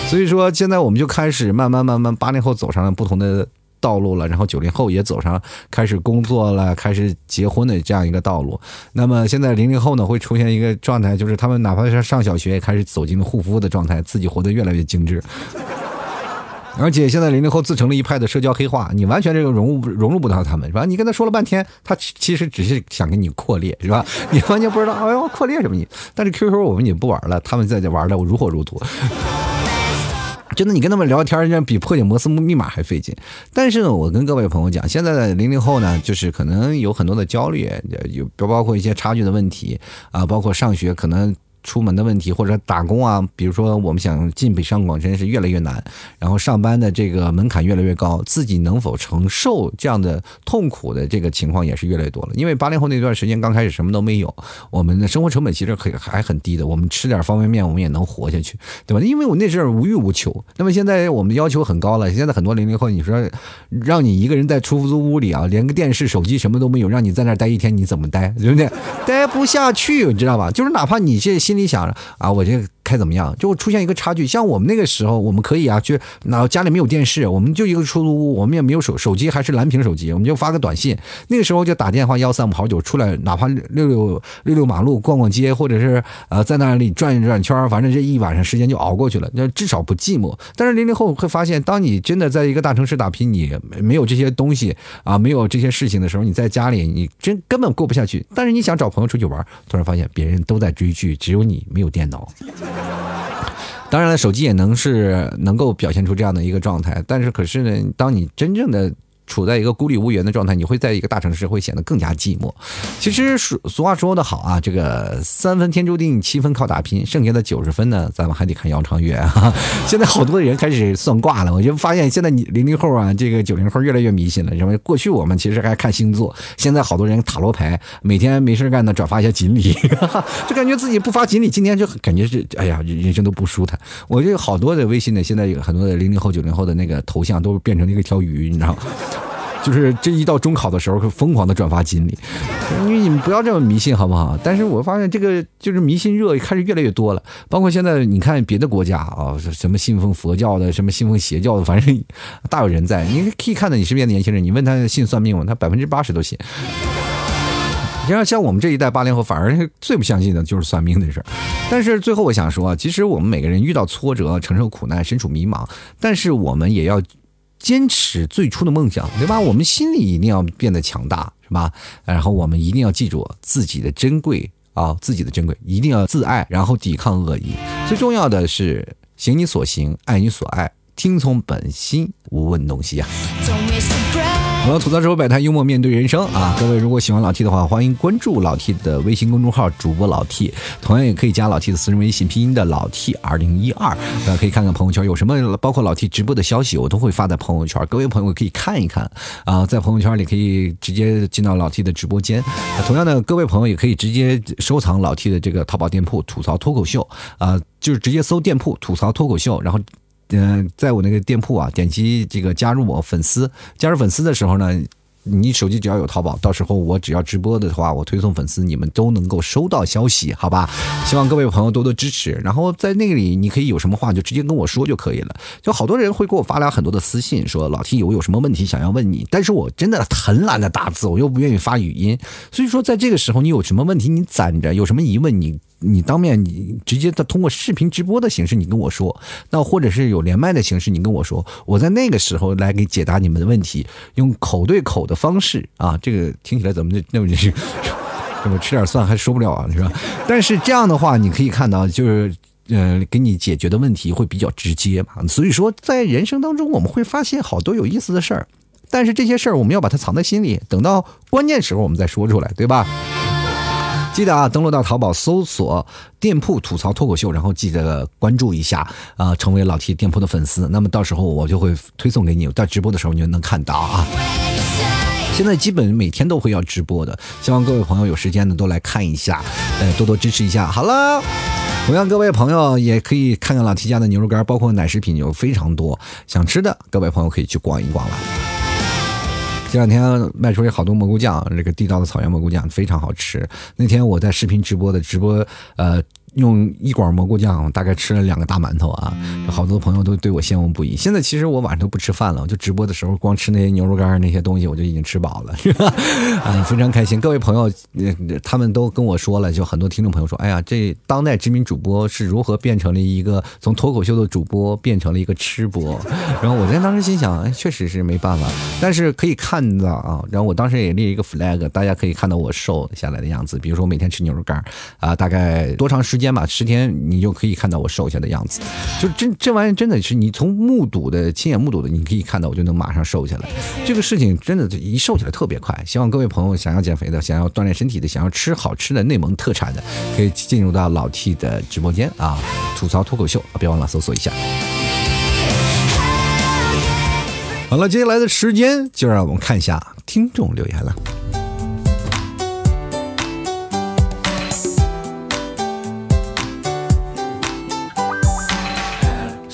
所以说，现在我们就开始慢慢慢慢，八零后走上了不同的道路了，然后九零后也走上开始工作了、开始结婚的这样一个道路。那么现在零零后呢，会出现一个状态，就是他们哪怕是上小学，也开始走进了护肤的状态，自己活得越来越精致。而且现在零零后自成了一派的社交黑化，你完全这个融入融入不到他们，是吧？你跟他说了半天，他其实只是想跟你扩列，是吧？你完全不知道，哎呦，扩列什么你？但是 QQ 我们也不玩了，他们在这玩的如火如荼。真的，你跟他们聊天，像比破解摩斯密码还费劲。但是呢，我跟各位朋友讲，现在的零零后呢，就是可能有很多的焦虑，有包括一些差距的问题啊，包括上学可能。出门的问题或者打工啊，比如说我们想进北上广深是越来越难，然后上班的这个门槛越来越高，自己能否承受这样的痛苦的这个情况也是越来越多了。因为八零后那段时间刚开始什么都没有，我们的生活成本其实可以还很低的，我们吃点方便面我们也能活下去，对吧？因为我那阵儿无欲无求。那么现在我们要求很高了，现在很多零零后，你说让你一个人在出租屋里啊，连个电视、手机什么都没有，让你在那待一天，你怎么待？对不对？待不下去，你知道吧？就是哪怕你这心。你想着啊，我这个。开怎么样？就出现一个差距。像我们那个时候，我们可以啊，去那家里没有电视，我们就一个出租屋，我们也没有手手机，还是蓝屏手机，我们就发个短信。那个时候就打电话幺三五好久出来，哪怕溜溜溜溜马路、逛逛街，或者是呃在那里转一转圈，反正这一晚上时间就熬过去了，那至少不寂寞。但是零零后会发现，当你真的在一个大城市打拼，你没有这些东西啊，没有这些事情的时候，你在家里你真根本过不下去。但是你想找朋友出去玩，突然发现别人都在追剧，只有你没有电脑。当然了，手机也能是能够表现出这样的一个状态，但是可是呢，当你真正的。处在一个孤立无援的状态，你会在一个大城市会显得更加寂寞。其实俗俗话说得好啊，这个三分天注定，七分靠打拼，剩下的九十分呢，咱们还得看姚长月啊。现在好多人开始算卦了，我就发现现在你零零后啊，这个九零后越来越迷信了。因为过去我们其实还看星座，现在好多人塔罗牌，每天没事干呢转发一下锦鲤，就感觉自己不发锦鲤，今天就感觉是哎呀，人生都不舒坦。我这好多的微信呢，现在有很多的零零后、九零后的那个头像都变成了一条鱼，你知道吗？就是这一到中考的时候，会疯狂的转发锦鲤，因为你们不要这么迷信，好不好？但是我发现这个就是迷信热开始越来越多了，包括现在你看别的国家啊，什么信奉佛教的，什么信奉邪教的，反正大有人在。你可以看到你身边的年轻人，你问他信算命吗？他百分之八十都信。你看，像我们这一代八零后，反而最不相信的就是算命的事儿。但是最后我想说啊，其实我们每个人遇到挫折、承受苦难、身处迷茫，但是我们也要。坚持最初的梦想，对吧？我们心里一定要变得强大，是吧？然后我们一定要记住自己的珍贵啊，自己的珍贵，一定要自爱，然后抵抗恶意。最重要的是行你所行，爱你所爱，听从本心，无问东西啊。我要吐槽之后摆摊，幽默面对人生啊！各位如果喜欢老 T 的话，欢迎关注老 T 的微信公众号主播老 T，同样也可以加老 T 的私人微信拼音的老 T 二零一二，大家可以看看朋友圈有什么，包括老 T 直播的消息，我都会发在朋友圈，各位朋友可以看一看啊，在朋友圈里可以直接进到老 T 的直播间。同样的，各位朋友也可以直接收藏老 T 的这个淘宝店铺吐槽脱口秀啊，就是直接搜店铺吐槽脱口秀，然后。嗯，在我那个店铺啊，点击这个加入我粉丝，加入粉丝的时候呢。你手机只要有淘宝，到时候我只要直播的话，我推送粉丝，你们都能够收到消息，好吧？希望各位朋友多多支持。然后在那里，你可以有什么话就直接跟我说就可以了。就好多人会给我发来很多的私信，说老 T 我有什么问题想要问你，但是我真的很懒得打字，我又不愿意发语音，所以说在这个时候，你有什么问题你攒着，有什么疑问你你当面你直接的通过视频直播的形式你跟我说，那或者是有连麦的形式你跟我说，我在那个时候来给解答你们的问题，用口对口的。方式啊，这个听起来怎么那么这怎么吃点蒜还说不了啊，是吧？但是这样的话，你可以看到，就是呃，给你解决的问题会比较直接嘛。所以说，在人生当中，我们会发现好多有意思的事儿，但是这些事儿我们要把它藏在心里，等到关键时候我们再说出来，对吧？记得啊，登录到淘宝搜索店铺吐槽脱口秀，然后记得关注一下啊，成为老 T 店铺的粉丝。那么到时候我就会推送给你，在直播的时候你就能看到啊。现在基本每天都会要直播的，希望各位朋友有时间呢都来看一下，呃，多多支持一下。好了，同样各位朋友也可以看看老 T 家的牛肉干，包括奶食品有非常多，想吃的各位朋友可以去逛一逛了。这两天卖出去好多蘑菇酱，这个地道的草原蘑菇酱非常好吃。那天我在视频直播的直播，呃。用一管蘑菇酱，大概吃了两个大馒头啊！好多朋友都对我羡慕不已。现在其实我晚上都不吃饭了，我就直播的时候光吃那些牛肉干那些东西，我就已经吃饱了？啊，非常开心。各位朋友，他们都跟我说了，就很多听众朋友说：“哎呀，这当代知名主播是如何变成了一个从脱口秀的主播变成了一个吃播？”然后我在当时心想，确实是没办法，但是可以看到啊。然后我当时也立一个 flag，大家可以看到我瘦下来的样子。比如说我每天吃牛肉干啊，大概多长时间？天吧，十天你就可以看到我瘦下的样子，就真这玩意真的是你从目睹的亲眼目睹的，你可以看到我就能马上瘦下来。这个事情真的一瘦起来特别快。希望各位朋友想要减肥的、想要锻炼身体的、想要吃好吃的内蒙特产的，可以进入到老 T 的直播间啊，吐槽脱口秀，别忘了搜索一下。好了，接下来的时间就让我们看一下听众留言了。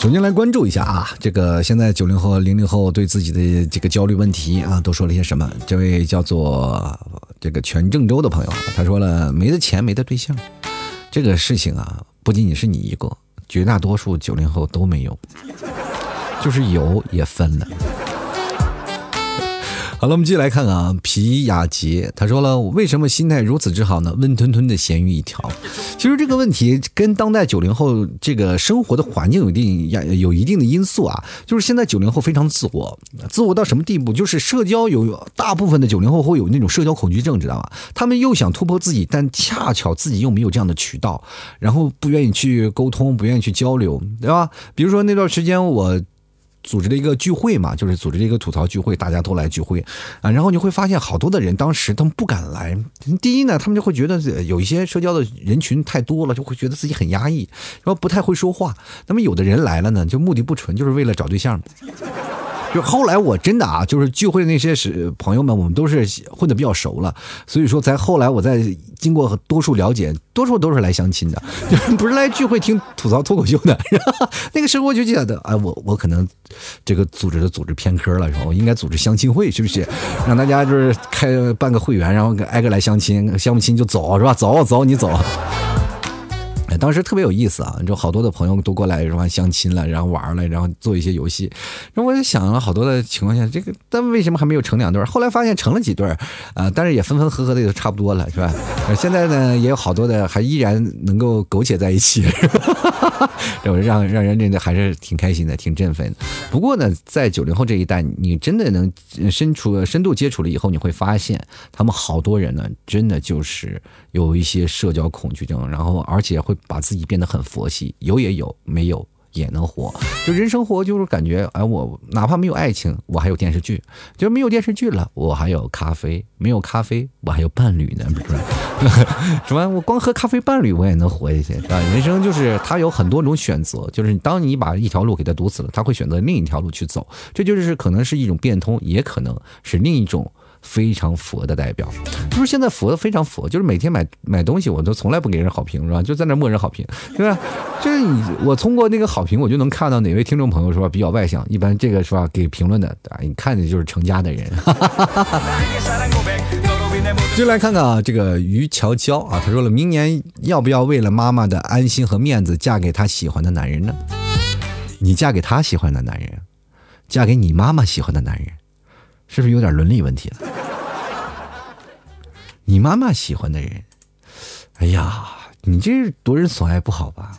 首先来关注一下啊，这个现在九零后、零零后对自己的这个焦虑问题啊，都说了些什么？这位叫做这个全郑州的朋友，他说了没得钱、没得对象，这个事情啊，不仅仅是你一个，绝大多数九零后都没有，就是有也分了。好了，我们继续来看啊，皮雅杰他说了，为什么心态如此之好呢？温吞吞的咸鱼一条。其实这个问题跟当代九零后这个生活的环境有一定有一定的因素啊。就是现在九零后非常自我，自我到什么地步？就是社交有大部分的九零后会有那种社交恐惧症，知道吗？他们又想突破自己，但恰巧自己又没有这样的渠道，然后不愿意去沟通，不愿意去交流，对吧？比如说那段时间我。组织了一个聚会嘛，就是组织了一个吐槽聚会，大家都来聚会啊。然后你会发现，好多的人当时他们不敢来。第一呢，他们就会觉得有一些社交的人群太多了，就会觉得自己很压抑，然后不太会说话。那么有的人来了呢，就目的不纯，就是为了找对象。就后来我真的啊，就是聚会那些是朋友们，我们都是混的比较熟了，所以说在后来我在经过多数了解，多数都是来相亲的，就是不是来聚会听吐槽脱口秀的。那个时候我就觉得，哎，我我可能这个组织的组织偏科了，是吧？我应该组织相亲会，是不是？让大家就是开办个会员，然后挨个来相亲，相不亲就走，是吧？走走你走。当时特别有意思啊，就好多的朋友都过来，什么相亲了，然后玩了，然后做一些游戏。那我就想了好多的情况下，这个但为什么还没有成两对？后来发现成了几对啊，但是也分分合合的也都差不多了，是吧？现在呢，也有好多的还依然能够苟且在一起，让让让人真的还是挺开心的，挺振奋的。不过呢，在九零后这一代，你真的能深处深度接触了以后，你会发现他们好多人呢，真的就是有一些社交恐惧症，然后而且会。把自己变得很佛系，有也有，没有也能活。就人生活就是感觉，哎，我哪怕没有爱情，我还有电视剧；就是没有电视剧了，我还有咖啡；没有咖啡，我还有伴侣呢，不是？什么？我光喝咖啡伴侣，我也能活下去啊！人生就是它有很多种选择，就是当你把一条路给它堵死了，他会选择另一条路去走。这就是可能是一种变通，也可能是另一种。非常佛的代表，就是现在佛非常佛，就是每天买买东西，我都从来不给人好评，是吧？就在那默认好评，是吧？就是你，我通过那个好评，我就能看到哪位听众朋友是吧比较外向，一般这个是吧给评论的啊，你看的就是成家的人。就来看看啊，这个于乔娇啊，他说了，明年要不要为了妈妈的安心和面子，嫁给他喜欢的男人呢？你嫁给他喜欢的男人，嫁给你妈妈喜欢的男人。是不是有点伦理问题了？你妈妈喜欢的人，哎呀，你这夺人所爱不好吧？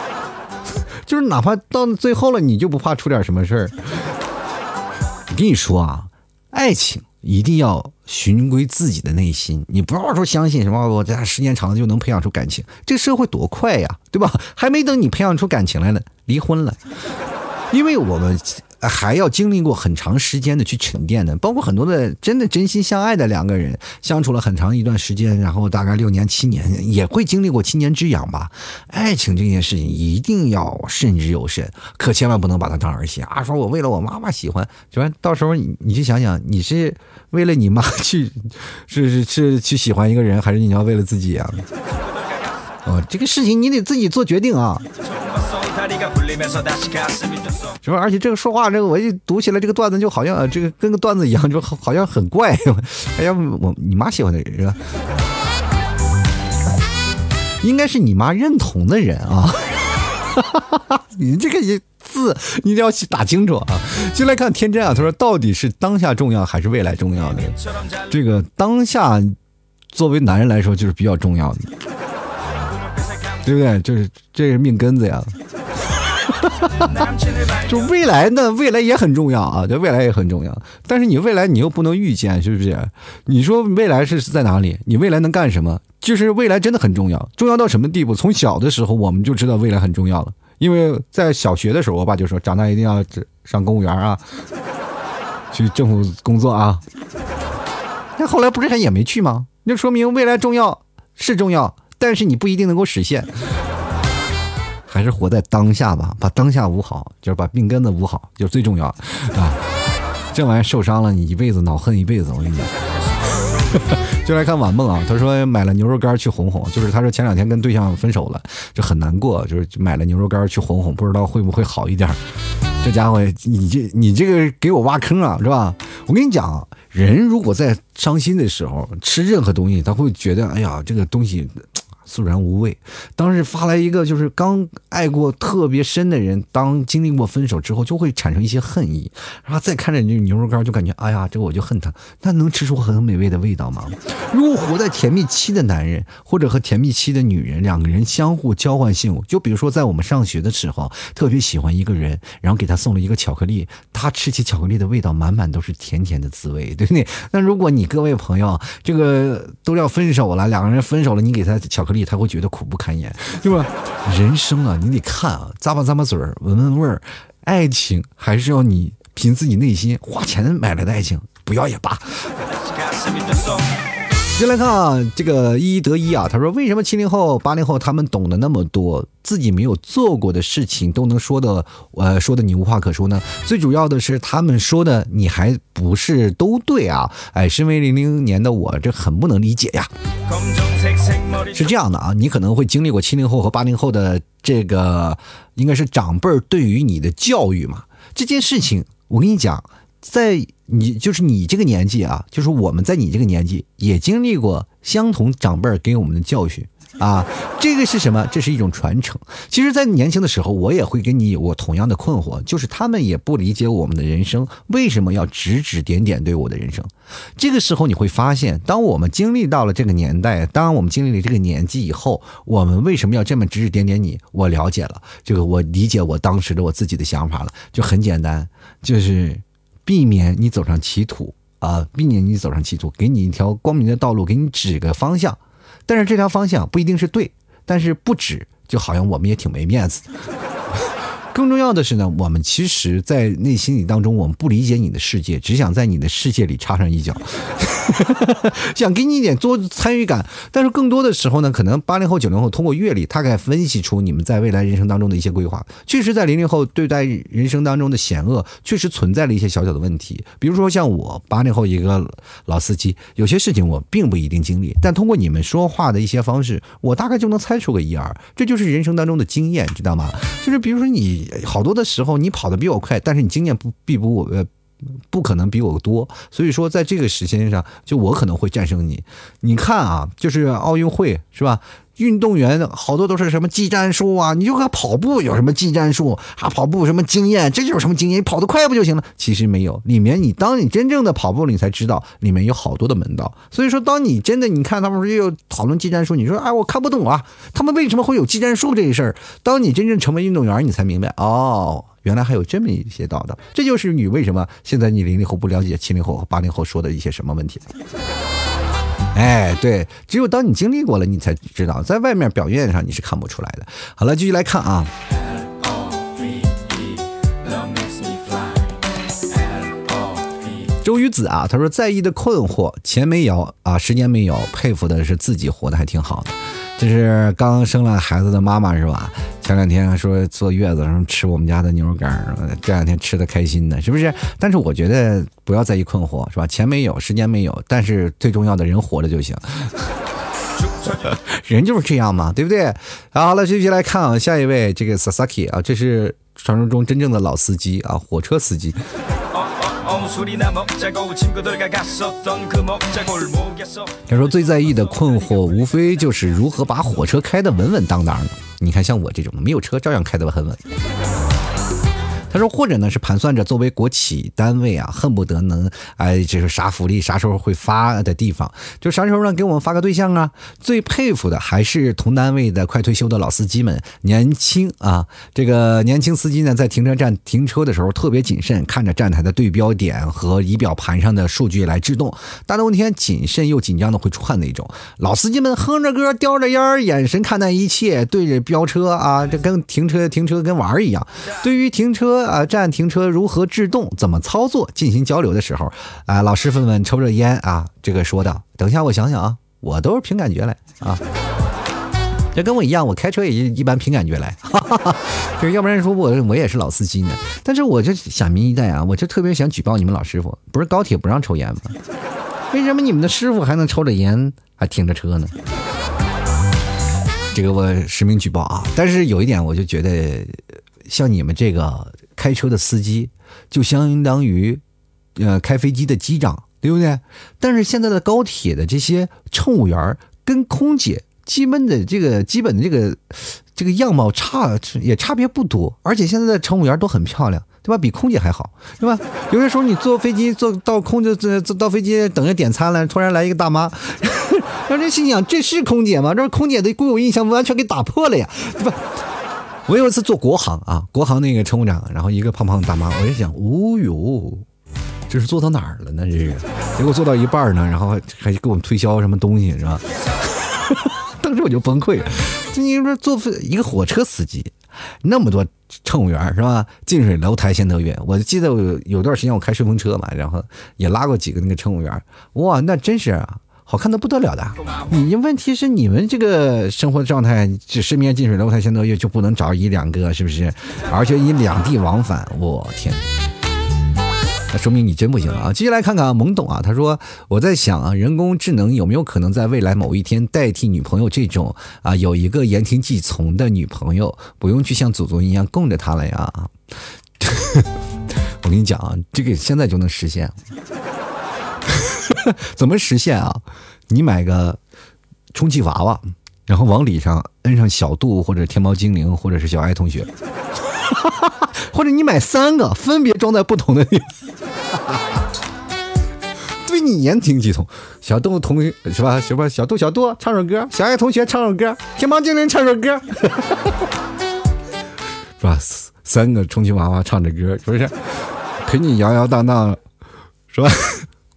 就是哪怕到最后了，你就不怕出点什么事儿？我跟你说啊，爱情一定要循归自己的内心，你不要说相信什么，我这时间长了就能培养出感情。这社会多快呀，对吧？还没等你培养出感情来呢，离婚了，因为我们。还要经历过很长时间的去沉淀的，包括很多的真的真心相爱的两个人相处了很长一段时间，然后大概六年七年，也会经历过七年之痒吧。爱情这件事情一定要慎之又慎，可千万不能把它当儿戏啊！说我为了我妈妈喜欢，是吧？到时候你你就想想，你是为了你妈去，是是是去喜欢一个人，还是你要为了自己啊？哦，这个事情你得自己做决定啊。是吧？而且这个说话，这个我一读起来，这个段子就好像这个跟个段子一样，就好像很怪。哎呀，我你妈喜欢的人是吧？应该是你妈认同的人啊。你这个字你一定要打清楚啊！就来看天真啊，他说到底是当下重要还是未来重要的？这个当下作为男人来说就是比较重要的，对不对？就是这是命根子呀。就未来呢？未来也很重要啊，对，未来也很重要。但是你未来你又不能预见，是不是？你说未来是在哪里？你未来能干什么？就是未来真的很重要，重要到什么地步？从小的时候我们就知道未来很重要了，因为在小学的时候，我爸就说，长大一定要上公务员啊，去政府工作啊。那后来不是他也没去吗？那说明未来重要是重要，但是你不一定能够实现。还是活在当下吧，把当下捂好，就是把病根子捂好，就是最重要啊！这玩意儿受伤了，你一辈子恼恨一辈子。我跟你讲，就来看晚梦啊，他说买了牛肉干去哄哄，就是他说前两天跟对象分手了，就很难过，就是买了牛肉干去哄哄，不知道会不会好一点。这家伙，你这你这个给我挖坑啊，是吧？我跟你讲，人如果在伤心的时候吃任何东西，他会觉得，哎呀，这个东西。肃然无味。当时发来一个，就是刚爱过特别深的人，当经历过分手之后，就会产生一些恨意。然后再看着这牛肉干，就感觉，哎呀，这个我就恨他。那能吃出很美味的味道吗？如果活在甜蜜期的男人，或者和甜蜜期的女人，两个人相互交换信物，就比如说在我们上学的时候，特别喜欢一个人，然后给他送了一个巧克力，他吃起巧克力的味道，满满都是甜甜的滋味，对不对？那如果你各位朋友，这个都要分手了，两个人分手了，你给他巧克力。他会觉得苦不堪言，对吧？人生啊，你得看啊，咂吧咂吧嘴儿，闻闻味儿。爱情还是要你凭自己内心花钱买来的爱情，不要也罢。先来看啊，这个一一得一啊，他说为什么七零后、八零后他们懂得那么多，自己没有做过的事情都能说的，呃，说的你无话可说呢？最主要的是他们说的你还不是都对啊？哎，身为零零年的我，这很不能理解呀。是这样的啊，你可能会经历过七零后和八零后的这个，应该是长辈对于你的教育嘛？这件事情，我跟你讲。在你就是你这个年纪啊，就是我们在你这个年纪也经历过相同长辈给我们的教训啊，这个是什么？这是一种传承。其实，在年轻的时候，我也会跟你有过同样的困惑，就是他们也不理解我们的人生为什么要指指点点对我的人生。这个时候，你会发现，当我们经历到了这个年代，当我们经历了这个年纪以后，我们为什么要这么指指点点你？我了解了，这个我理解我当时的我自己的想法了，就很简单，就是。避免你走上歧途啊！避免你走上歧途，给你一条光明的道路，给你指个方向。但是这条方向不一定是对，但是不指，就好像我们也挺没面子。更重要的是呢，我们其实，在内心里当中，我们不理解你的世界，只想在你的世界里插上一脚，想给你一点多参与感。但是更多的时候呢，可能八零后、九零后通过阅历，大概分析出你们在未来人生当中的一些规划。确实，在零零后对待人生当中的险恶，确实存在了一些小小的问题。比如说像我八零后一个老司机，有些事情我并不一定经历，但通过你们说话的一些方式，我大概就能猜出个一二。这就是人生当中的经验，知道吗？就是比如说你好多的时候，你跑得比我快，但是你经验不比不我呃不可能比我多，所以说在这个时间上，就我可能会战胜你。你看啊，就是奥运会是吧？运动员好多都是什么技战术啊？你就看跑步有什么技战术啊？跑步什么经验？这就是什么经验？你跑得快不就行了？其实没有，里面你当你真正的跑步了，你才知道里面有好多的门道。所以说，当你真的你看他们又讨论技战术，你说哎，我看不懂啊，他们为什么会有技战术这一事儿？当你真正成为运动员，你才明白哦，原来还有这么一些道道。这就是你为什么现在你零零后不了解七零后和八零后说的一些什么问题。哎，对，只有当你经历过了，你才知道，在外面表面上你是看不出来的。好了，继续来看啊。周瑜子啊，他说在意的困惑，钱没有啊，时间没有，佩服的是自己活得还挺好的。这是刚生了孩子的妈妈是吧？前两天还说坐月子，然后吃我们家的牛肉干，这两天吃的开心的，是不是？但是我觉得不要在意困惑，是吧？钱没有，时间没有，但是最重要的人活着就行。人就是这样嘛，对不对？好了，继续来看啊，下一位这个 Sasaki 啊，这是传说中真正的老司机啊，火车司机。他说最在意的困惑，无非就是如何把火车开得稳稳当当的。你看，像我这种没有车，照样开得很稳。说，或者呢是盘算着作为国企单位啊，恨不得能哎，这是啥福利啥时候会发的地方，就啥时候呢给我们发个对象啊。最佩服的还是同单位的快退休的老司机们，年轻啊，这个年轻司机呢在停车站停车的时候特别谨慎，看着站台的对标点和仪表盘上的数据来制动。大冬天谨慎又紧张的会出汗那种。老司机们哼着歌，叼着烟，眼神看待一切，对着飙车啊，这跟停车停车跟玩儿一样。对于停车。啊，站停车如何制动？怎么操作？进行交流的时候，啊，老师傅们抽着烟啊，这个说道：“等一下，我想想啊，我都是凭感觉来啊。”这跟我一样，我开车也一般凭感觉来，哈 哈就是要不然说我我也是老司机呢。但是我就想明一代啊，我就特别想举报你们老师傅，不是高铁不让抽烟吗？为什么你们的师傅还能抽着烟还停着车呢？这个我实名举报啊！但是有一点，我就觉得。像你们这个开车的司机，就相当于，呃，开飞机的机长，对不对？但是现在的高铁的这些乘务员跟空姐基本的这个基本的这个这个样貌差也差别不多，而且现在的乘务员都很漂亮，对吧？比空姐还好，对吧？有的时候你坐飞机坐到空就坐到飞机等着点餐了，突然来一个大妈，让人心想这是空姐吗？这空姐的固有印象完全给打破了呀，对吧？我有一次坐国航啊，国航那个乘务长，然后一个胖胖的大妈，我就想，哦呦，这是坐到哪儿了呢？这是，结果坐到一半呢，然后还给我们推销什么东西，是吧？当时我就崩溃了。你说坐飞一个火车司机，那么多乘务员是吧？近水楼台先得月。我记得我有有段时间我开顺风车嘛，然后也拉过几个那个乘务员，哇，那真是啊。好看的不得了的，你问题是你们这个生活状态，这身边近水楼台先得月，就不能找一两个是不是？而且你两地往返，我天，那说明你真不行啊！接下来看看啊，懵懂啊，他说我在想啊，人工智能有没有可能在未来某一天代替女朋友这种啊，有一个言听计从的女朋友，不用去像祖宗一样供着她了呀？我跟你讲啊，这个现在就能实现。怎么实现啊？你买个充气娃娃，然后往里上摁上小度或者天猫精灵或者是小爱同学，或者你买三个，分别装在不同的地方，对你言听计从。小度同学是吧？是吧？小度小度唱首歌，小爱同学唱首歌，天猫精灵唱首歌，是吧？三个充气娃娃唱着歌，是不是？陪你摇摇荡荡，是吧？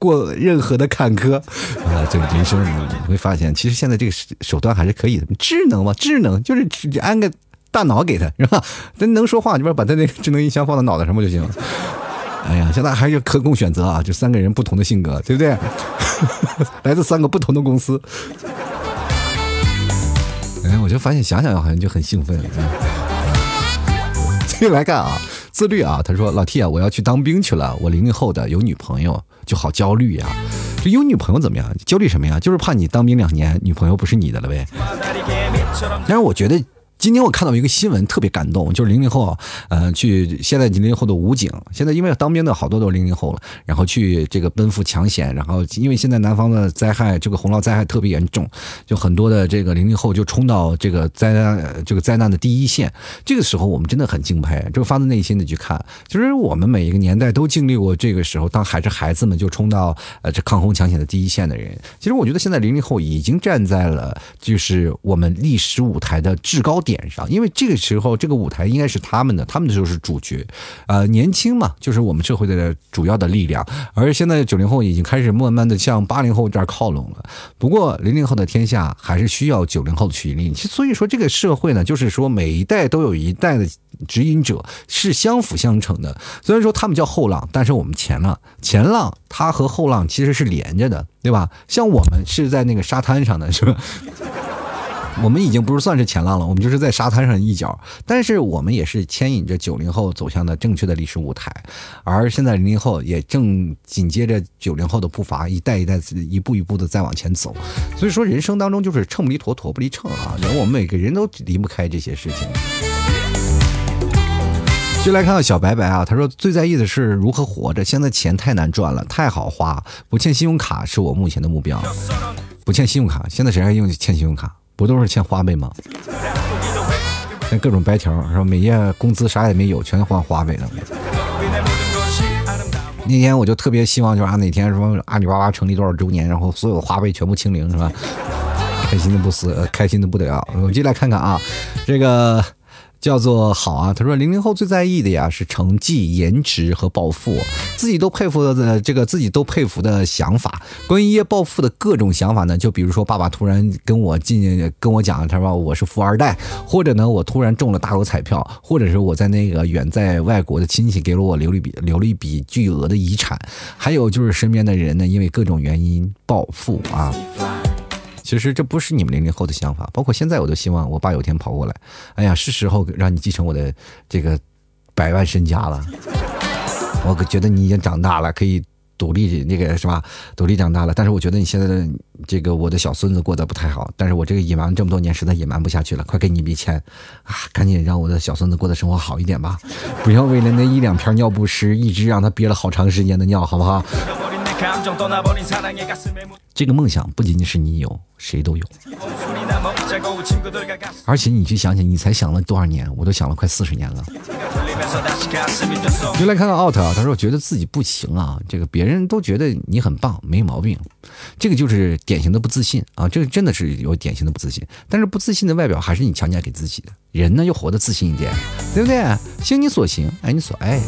过任何的坎坷啊，这个人生你会发现，其实现在这个手段还是可以的。智能嘛，智能就是安个大脑给他是吧？他能说话，你不把他那个智能音箱放到脑袋上不就行了？哎呀，现在还是可供选择啊！就三个人不同的性格，对不对？来自三个不同的公司。哎，我就发现想想好像就很兴奋。继续来看啊，自律啊，他说老 T 啊，我要去当兵去了，我零零后的有女朋友就好焦虑呀。这有女朋友怎么样？焦虑什么呀？就是怕你当兵两年，女朋友不是你的了呗。但是我觉得。今天我看到一个新闻，特别感动，就是零零后，呃，去现在零零后的武警，现在因为当兵的好多都是零零后了，然后去这个奔赴抢险，然后因为现在南方的灾害，这个洪涝灾害特别严重，就很多的这个零零后就冲到这个灾难这个灾难的第一线，这个时候我们真的很敬佩，就发自内心的去看，其实我们每一个年代都经历过这个时候，当还是孩子们就冲到呃这抗洪抢险的第一线的人，其实我觉得现在零零后已经站在了就是我们历史舞台的制高点。点上，因为这个时候这个舞台应该是他们的，他们就是主角，呃，年轻嘛，就是我们社会的主要的力量。而现在九零后已经开始慢慢的向八零后这儿靠拢了。不过零零后的天下还是需要九零后的去引领。所以说这个社会呢，就是说每一代都有一代的指引者，是相辅相成的。虽然说他们叫后浪，但是我们前浪，前浪它和后浪其实是连着的，对吧？像我们是在那个沙滩上的，是吧？我们已经不是算是前浪了，我们就是在沙滩上一角，但是我们也是牵引着九零后走向的正确的历史舞台，而现在零零后也正紧接着九零后的步伐，一代一代一步一步的在往前走。所以说，人生当中就是秤不离砣，砣不离秤啊，然后我们每个人都离不开这些事情。就来看看小白白啊，他说最在意的是如何活着，现在钱太难赚了，太好花，不欠信用卡是我目前的目标，不欠信用卡，现在谁还用欠信用卡？不都是欠花呗吗？那各种白条，是吧？每月工资啥也没有，全还花呗了。那天我就特别希望，就是啊，哪天什么阿里巴巴成立多少周年，然后所有花呗全部清零，是吧？开心的不死，开心的不得了。我进来看看啊，这个。叫做好啊！他说零零后最在意的呀是成绩、颜值和暴富，自己都佩服的这个自己都佩服的想法。关于一夜暴富的各种想法呢，就比如说爸爸突然跟我进跟我讲，他说我是富二代，或者呢我突然中了大额彩票，或者是我在那个远在外国的亲戚给了我留了一笔留了一笔巨额的遗产，还有就是身边的人呢因为各种原因暴富啊。其实这不是你们零零后的想法，包括现在我都希望我爸有天跑过来，哎呀，是时候让你继承我的这个百万身家了。我觉得你已经长大了，可以独立那个是吧？独立长大了，但是我觉得你现在的这个我的小孙子过得不太好，但是我这个隐瞒这么多年实在隐瞒不下去了，快给你一笔钱啊！赶紧让我的小孙子过得生活好一点吧，不要为了那一两片尿不湿，一直让他憋了好长时间的尿，好不好？这个梦想不仅仅是你有，谁都有。而且你去想想，你才想了多少年？我都想了快四十年了。就来看看 out 啊，他说觉得自己不行啊，这个别人都觉得你很棒，没毛病。这个就是典型的不自信啊，这个真的是有典型的不自信。但是不自信的外表还是你强加给自己的。人呢，要活得自信一点，对不对？行你所行，爱你所爱。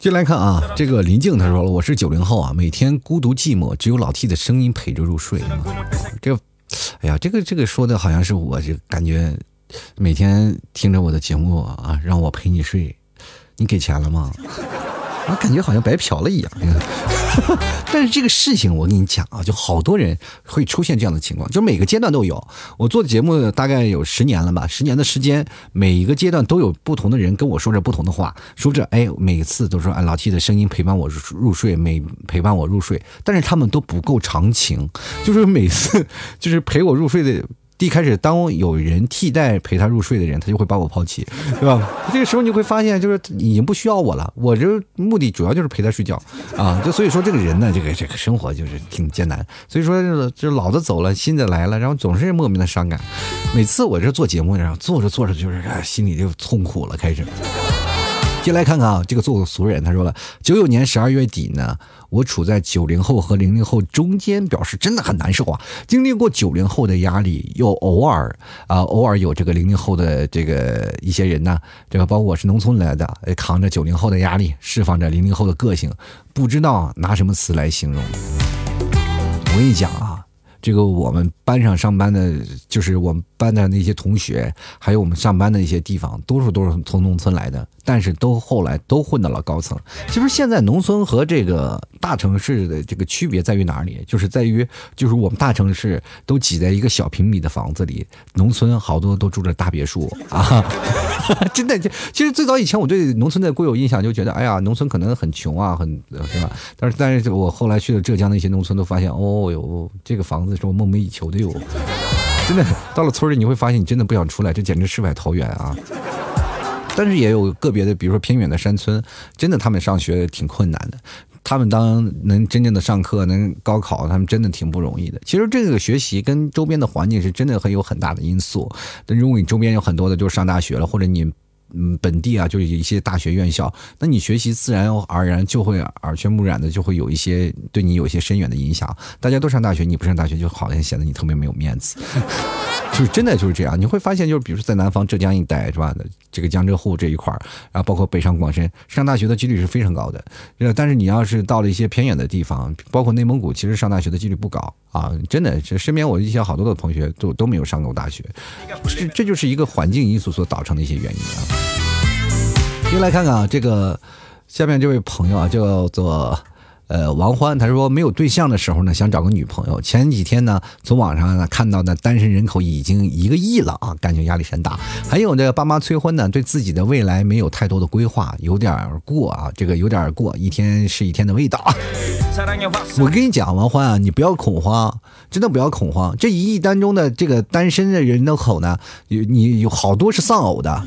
进来看啊，这个林静他说了，我是九零后啊，每天孤独寂寞，只有老 T 的声音陪着入睡。这，哎呀，这个这个说的好像是我就感觉每天听着我的节目啊，让我陪你睡，你给钱了吗？我感觉好像白嫖了一样。但是这个事情我跟你讲啊，就好多人会出现这样的情况，就每个阶段都有。我做的节目大概有十年了吧，十年的时间，每一个阶段都有不同的人跟我说着不同的话，说着哎，每次都说哎老 T 的声音陪伴我入睡，每陪伴我入睡，但是他们都不够长情，就是每次 就是陪我入睡的。一开始，当有人替代陪他入睡的人，他就会把我抛弃，对吧？这个时候你会发现，就是已经不需要我了。我这目的主要就是陪他睡觉啊。就所以说，这个人呢，这个这个生活就是挺艰难。所以说，这老的走了，新的来了，然后总是莫名的伤感。每次我这做节目，然后做着做着，就是心里就痛苦了，开始。进来看看啊，这个做个俗人，他说了，九九年十二月底呢，我处在九零后和零零后中间，表示真的很难受啊。经历过九零后的压力，又偶尔啊，偶尔有这个零零后的这个一些人呢，这个包括我是农村来的，扛着九零后的压力，释放着零零后的个性，不知道拿什么词来形容。我跟你讲啊，这个我们班上上班的，就是我们班的那些同学，还有我们上班的一些地方，多数都是从农村来的，但是都后来都混到了高层。其实现在农村和这个大城市的这个区别在于哪里？就是在于，就是我们大城市都挤在一个小平米的房子里，农村好多都住着大别墅啊！真的，其实最早以前我对农村的固有印象就觉得，哎呀，农村可能很穷啊，很是吧？但是，但是我后来去了浙江的一些农村，都发现，哦哟，这个房子是我梦寐以求的哟！真的，到了村里你会发现，你真的不想出来，这简直世外桃源啊！但是也有个别的，比如说偏远的山村，真的他们上学挺困难的。他们当能真正的上课，能高考，他们真的挺不容易的。其实这个学习跟周边的环境是真的很有很大的因素。但如果你周边有很多的，就是上大学了，或者你嗯本地啊，就是一些大学院校，那你学习自然而然就会耳濡目染的，就会有一些对你有一些深远的影响。大家都上大学，你不上大学，就好像显得你特别没有面子。就是真的就是这样，你会发现，就是比如说在南方浙江一带是吧？这个江浙沪这一块儿然后包括北上广深，上大学的几率是非常高的。但是你要是到了一些偏远的地方，包括内蒙古，其实上大学的几率不高啊！真的，这身边我一些好多的同学都都没有上过大学，这这就是一个环境因素所造成的一些原因啊。又来看看啊，这个下面这位朋友啊，叫做。呃，王欢他说没有对象的时候呢，想找个女朋友。前几天呢，从网上呢看到的单身人口已经一个亿了啊，感觉压力山大。还有这爸妈催婚呢，对自己的未来没有太多的规划，有点过啊，这个有点过，一天是一天的味道。我跟你讲，王欢啊，你不要恐慌，真的不要恐慌。这一亿当中的这个单身的人的口呢，有你有好多是丧偶的，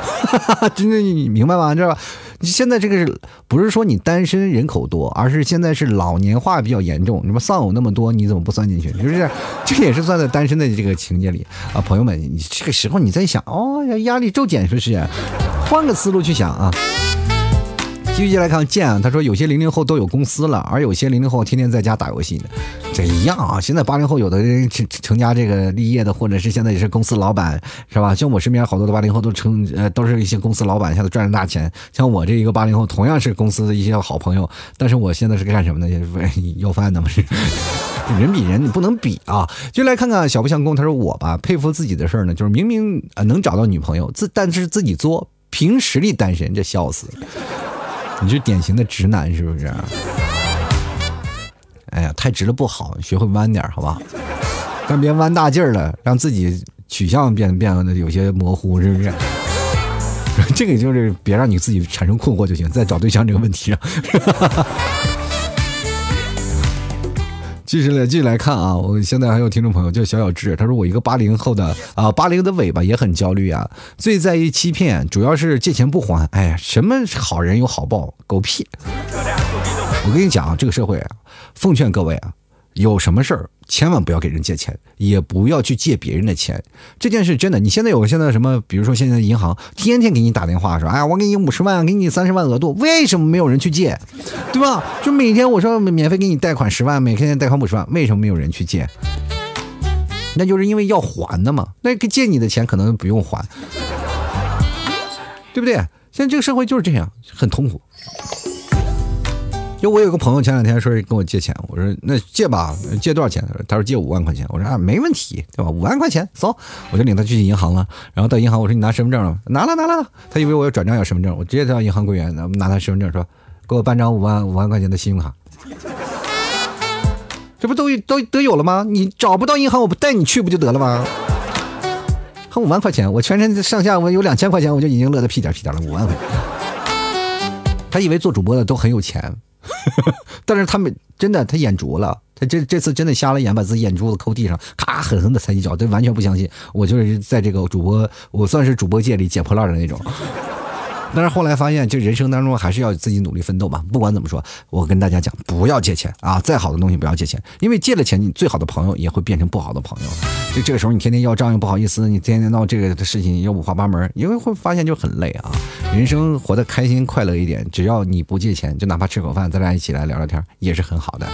真的你明白吗？知道吧？现在这个是不是说你单身人口多，而是现在是老年化比较严重？什么丧偶那么多，你怎么不算进去？是不是？这也是算在单身的这个情节里啊，朋友们，你这个时候你在想，哦，压力骤减，是不是？换个思路去想啊。继续来看剑啊，他说有些零零后都有公司了，而有些零零后天天在家打游戏呢，这一样啊。现在八零后有的人成成家这个立业的，或者是现在也是公司老板，是吧？像我身边好多的八零后都成呃都是一些公司老板，现在赚着大钱。像我这一个八零后，同样是公司的一些好朋友，但是我现在是干什么呢？要饭的嘛是。人比人你不能比啊。就来看看小不相公，他说我吧佩服自己的事儿呢，就是明明啊能找到女朋友，自但是自己作，凭实力单身，这笑死。你是典型的直男是不是？哎呀，太直了不好，学会弯点好吧？但别弯大劲儿了，让自己取向变变得有些模糊，是不是？这个就是别让你自己产生困惑就行，在找对象这个问题上。继续来，继续来看啊！我现在还有听众朋友叫小小智，他说我一个八零后的啊，八零的尾巴也很焦虑啊，最在意欺骗，主要是借钱不还。哎呀，什么好人有好报，狗屁！我跟你讲啊，这个社会啊，奉劝各位啊。有什么事儿，千万不要给人借钱，也不要去借别人的钱。这件事真的，你现在有现在什么，比如说现在银行天天给你打电话说，哎呀，我给你五十万，给你三十万额度，为什么没有人去借？对吧？就每天我说免费给你贷款十万，每天贷款五十万，为什么没有人去借？那就是因为要还的嘛。那借你的钱可能不用还，对不对？现在这个社会就是这样，很痛苦。就我有个朋友前两天说跟我借钱，我说那借吧，借多少钱？他说他说借五万块钱。我说啊，没问题，对吧？五万块钱，走，我就领他去银行了。然后到银行，我说你拿身份证了吗？拿了，拿了。他以为我要转账要身份证，我直接到银行柜员拿他身份证，说给我办张五万五万块钱的信用卡。这不都都都有了吗？你找不到银行，我不带你去不就得了吗？还五万块钱，我全身上下我有两千块钱，我就已经乐得屁颠屁颠了。五万块钱，他以为做主播的都很有钱。但是他们真的，他眼拙了，他这这次真的瞎了眼，把自己眼珠子抠地上，咔狠狠的踩一脚，他完全不相信，我就是在这个主播，我算是主播界里捡破烂的那种。但是后来发现，就人生当中还是要自己努力奋斗吧。不管怎么说，我跟大家讲，不要借钱啊！再好的东西不要借钱，因为借了钱，你最好的朋友也会变成不好的朋友。就这个时候，你天天要账又不好意思，你天天闹这个的事情又五花八门，因为会发现就很累啊。人生活得开心快乐一点，只要你不借钱，就哪怕吃口饭，咱俩一起来聊聊天，也是很好的。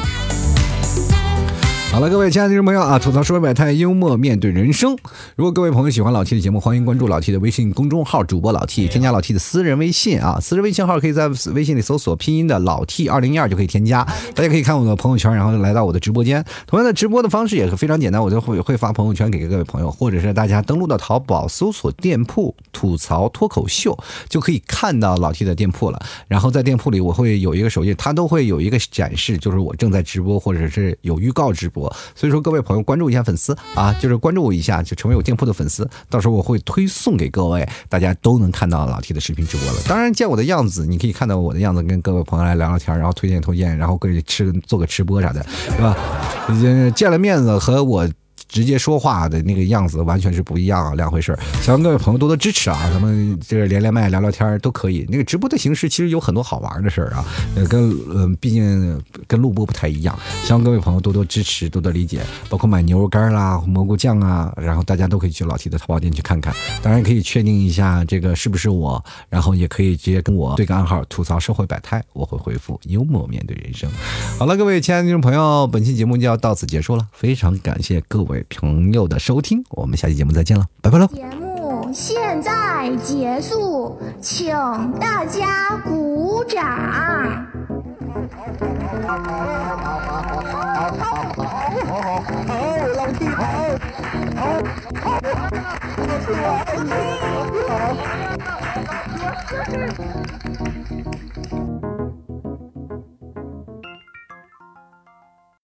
好了，各位亲爱的听众朋友啊，吐槽说百态，幽默面对人生。如果各位朋友喜欢老 T 的节目，欢迎关注老 T 的微信公众号，主播老 T，添加老 T 的私人微信啊，私人微信号可以在微信里搜索拼音的老 T 二零一二就可以添加。大家可以看我的朋友圈，然后来到我的直播间。同样的直播的方式也是非常简单，我就会会发朋友圈给各位朋友，或者是大家登录到淘宝搜索店铺吐槽脱口秀，就可以看到老 T 的店铺了。然后在店铺里，我会有一个首页，它都会有一个展示，就是我正在直播或者是有预告直播。所以说，各位朋友关注一下粉丝啊，就是关注我一下，就成为我店铺的粉丝。到时候我会推送给各位，大家都能看到老 T 的视频直播了。当然，见我的样子，你可以看到我的样子，跟各位朋友来聊聊天，然后推荐推荐，然后可以吃做个吃播啥的，是吧？见了面子和我。直接说话的那个样子完全是不一样啊，两回事儿希望各位朋友多多支持啊！咱们这个连连麦、聊聊天都可以。那个直播的形式其实有很多好玩的事儿啊，呃跟嗯，毕竟跟录播不太一样。希望各位朋友多多支持、多多理解。包括买牛肉干啦、蘑菇酱啊，然后大家都可以去老 T 的淘宝店去看看。当然可以确定一下这个是不是我，然后也可以直接跟我对个暗号，吐槽社会百态，我会回复幽默面对人生。好了，各位亲爱的听众朋友，本期节目就要到此结束了，非常感谢各位。朋友的收听，我们下期节目再见了，拜拜喽！节目现在结束，请大家鼓掌。好，